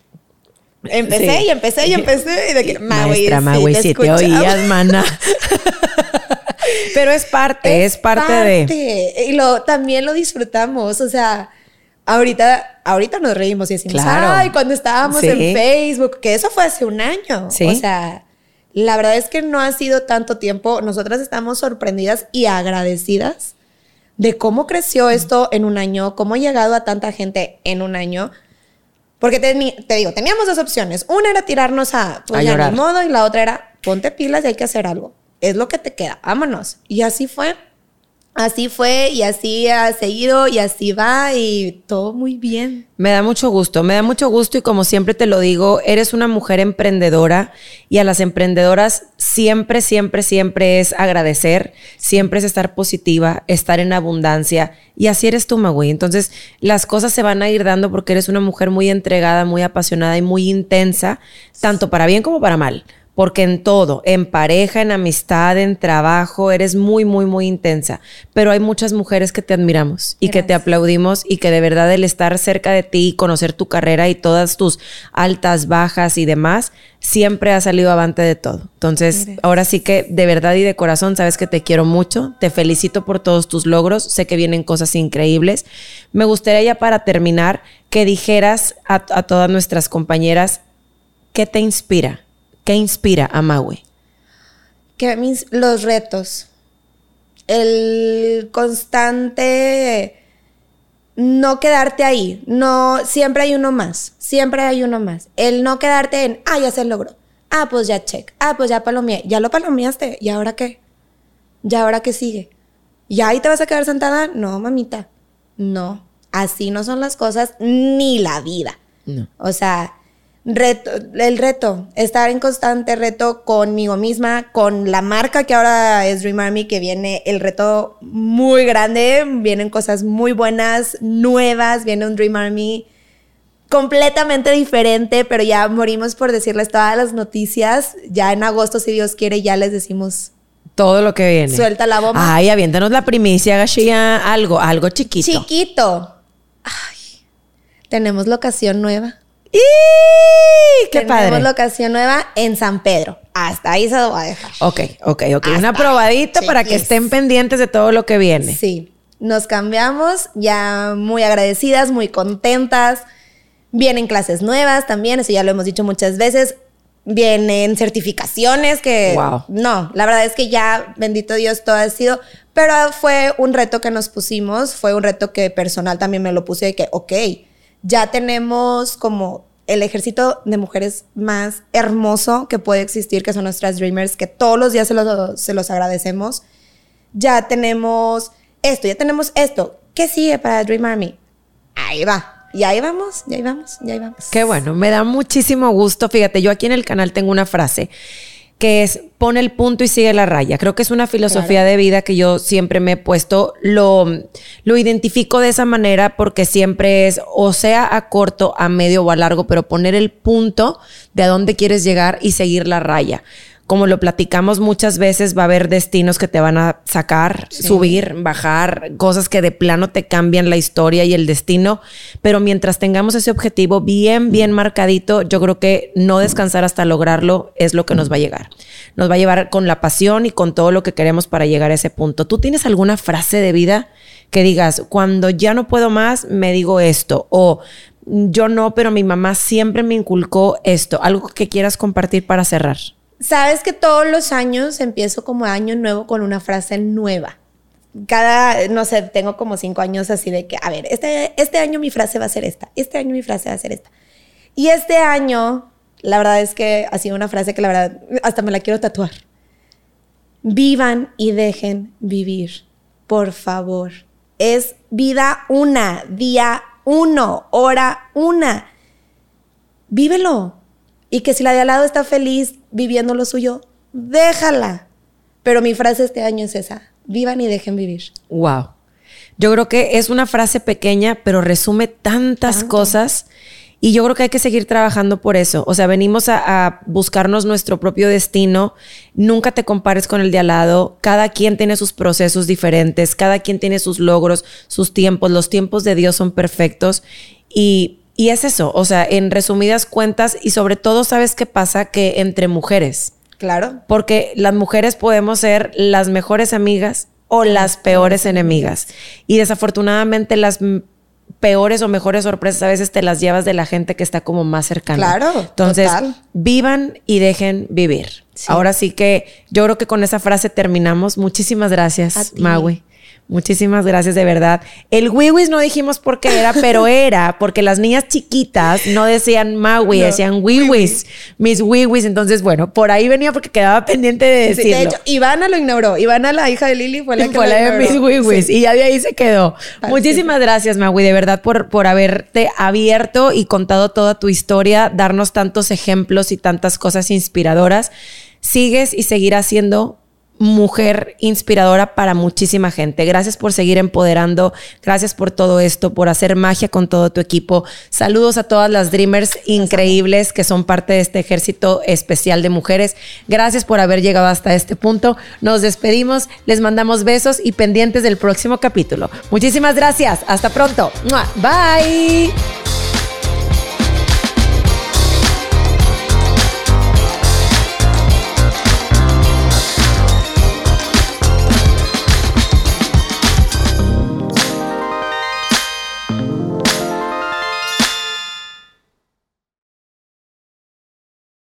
empecé Sí. y empecé y empecé y de que, Maestra, sí, Maui, te si te escuchaba". oías, mana. Pero es parte, es, parte, de... parte. Y lo, también lo disfrutamos, o sea, ahorita, ahorita nos reímos y decimos, Claro. ay, cuando estábamos Sí. en Facebook, que eso fue hace un año. Sí. O sea, la verdad es que no ha sido tanto tiempo. Nosotras estamos sorprendidas y agradecidas de cómo creció esto en un año, cómo ha llegado a tanta gente en un año. Porque te, te digo, teníamos dos opciones. Una era tirarnos a, pues A ya llorar. ni modo, y la otra era ponte pilas y hay que hacer algo. Es lo que te queda, vámonos. Y así fue. Así fue y así ha seguido y así va y todo muy bien. Me da mucho gusto, me da mucho gusto y como siempre te lo digo, eres una mujer emprendedora y a las emprendedoras siempre, siempre, siempre es agradecer, siempre es estar positiva, estar en abundancia y así eres tú, Magui. Entonces las cosas se van a ir dando porque eres una mujer muy entregada, muy apasionada y muy intensa, tanto para bien como para mal. Porque en todo, en pareja, en amistad, en trabajo, eres muy, muy, muy intensa. Pero hay muchas mujeres que te admiramos y que te aplaudimos y que de verdad el estar cerca de ti, conocer tu carrera y todas tus altas, bajas y demás, siempre ha salido avante de todo. Entonces, Gracias. ahora sí que de verdad y de corazón sabes que te quiero mucho, te felicito por todos tus logros, sé que vienen cosas increíbles. Me gustaría ya para terminar que dijeras a, a todas nuestras compañeras qué te inspira, qué inspira a Maui. Que mis, los retos, el constante no quedarte ahí, no, siempre hay uno más, siempre hay uno más. El no quedarte en, ah, ya se logró, ah, pues ya check, ah, pues ya palomeé, ya lo palomeaste, ¿y ahora qué? ¿Y ahora qué sigue? ¿Ya ahí te vas a quedar sentada? No, mamita, no, así no son las cosas ni la vida. No. O sea, reto, el reto, estar en constante reto conmigo misma, con la marca que ahora es Dream Army, que viene el reto muy grande, vienen cosas muy buenas, nuevas, viene un Dream Army completamente diferente, pero ya morimos por decirles todas las noticias. Ya en agosto, si Dios quiere, ya les decimos, Todo lo que viene. Suelta la bomba. Ay, aviéntanos la primicia, Gashia, algo, algo chiquito. chiquito. Ay, tenemos locación nueva. ¡Y! ¡Qué tenemos padre! locación nueva en San Pedro. Hasta ahí se lo voy a dejar. Ok, ok, ok. Hasta Una probadita para que estén pendientes de todo lo que viene. Sí, nos cambiamos, ya muy agradecidas, muy contentas. Vienen clases nuevas también, eso ya lo hemos dicho muchas veces. Vienen certificaciones que... Wow. No, la verdad es que ya, bendito Dios, todo ha sido... Pero fue un reto que nos pusimos, fue un reto que personal también me lo puse de que, ok, Ya tenemos como el ejército de mujeres más hermoso que puede existir, que son nuestras Dreamers, que todos los días se los, se los agradecemos. Ya tenemos esto, ya tenemos esto. ¿Qué sigue para Dream Army? Ahí va. Y ahí vamos, y ahí vamos, y ahí vamos. Qué bueno, me da muchísimo gusto. Fíjate, yo aquí en el canal tengo una frase que es pone el punto y sigue la raya. Creo que es una filosofía de vida que yo siempre me he puesto, lo, lo identifico de esa manera porque siempre es o sea a corto, a medio o a largo, pero poner el punto de a dónde quieres llegar y seguir la raya como lo platicamos muchas veces, va a haber destinos que te van a sacar, subir, bajar, cosas que de plano te cambian la historia y el destino. Pero mientras tengamos ese objetivo bien, bien marcadito, yo creo que no descansar hasta lograrlo es lo que nos va a llegar. Nos va a llevar con la pasión y con todo lo que queremos para llegar a ese punto. ¿Tú tienes alguna frase de vida que digas, cuando ya no puedo más, me digo esto? O yo no, pero mi mamá siempre me inculcó esto. Algo que quieras compartir para cerrar. Sabes que todos los años empiezo como año nuevo con una frase nueva. Cada, no sé, tengo como cinco años así de que, a ver, este, este año mi frase va a ser esta, este año mi frase va a ser esta. Y este año, la verdad es que ha sido una frase que la verdad hasta me la quiero tatuar. Vivan y dejen vivir, por favor. Es vida una, día uno, hora una. Vívelo. Y que si la de al lado está feliz viviendo lo suyo, déjala. Pero mi frase este año es esa, vivan y dejen vivir. Wow. Yo creo que es una frase pequeña, pero resume tantas cosas. Y yo creo que hay que seguir trabajando por eso. O sea, venimos a, a, buscarnos nuestro propio destino. Nunca te compares con el de al lado. Cada quien tiene sus procesos diferentes. Cada quien tiene sus logros, sus tiempos. Los tiempos de Dios son perfectos. Y y es eso, o sea, en resumidas cuentas y sobre todo, ¿sabes qué pasa? Que entre mujeres. Claro. Porque las mujeres podemos ser las mejores amigas o las peores enemigas. Y desafortunadamente las peores o mejores sorpresas a veces te las llevas de la gente que está como más cercana. Claro. Entonces, vivan y dejen vivir. Sí. Ahora sí que yo creo que con esa frase terminamos. Muchísimas gracias, Maui. Muchísimas gracias, de verdad. El wiwis no dijimos por qué era, pero era porque las niñas chiquitas no decían Maui, no, decían wiwis, mis wiwis. Entonces, bueno, por ahí venía porque quedaba pendiente de decirlo. Sí, de hecho, Ivana lo ignoró. Ivana, la hija de Lili, fue la que fue la de mis wiwis. Sí. Y ya de ahí se quedó. Así Muchísimas gracias, Maui, de verdad, por, por haberte abierto y contado toda tu historia, darnos tantos ejemplos y tantas cosas inspiradoras. Sigues y seguirás siendo mujer inspiradora para muchísima gente. Gracias por seguir empoderando, gracias por todo esto, por hacer magia con todo tu equipo. Saludos a todas las Dreamers increíbles que son parte de este ejército especial de mujeres. Gracias por haber llegado hasta este punto. Nos despedimos, les mandamos besos y pendientes del próximo capítulo. Muchísimas gracias. Hasta pronto. Bye.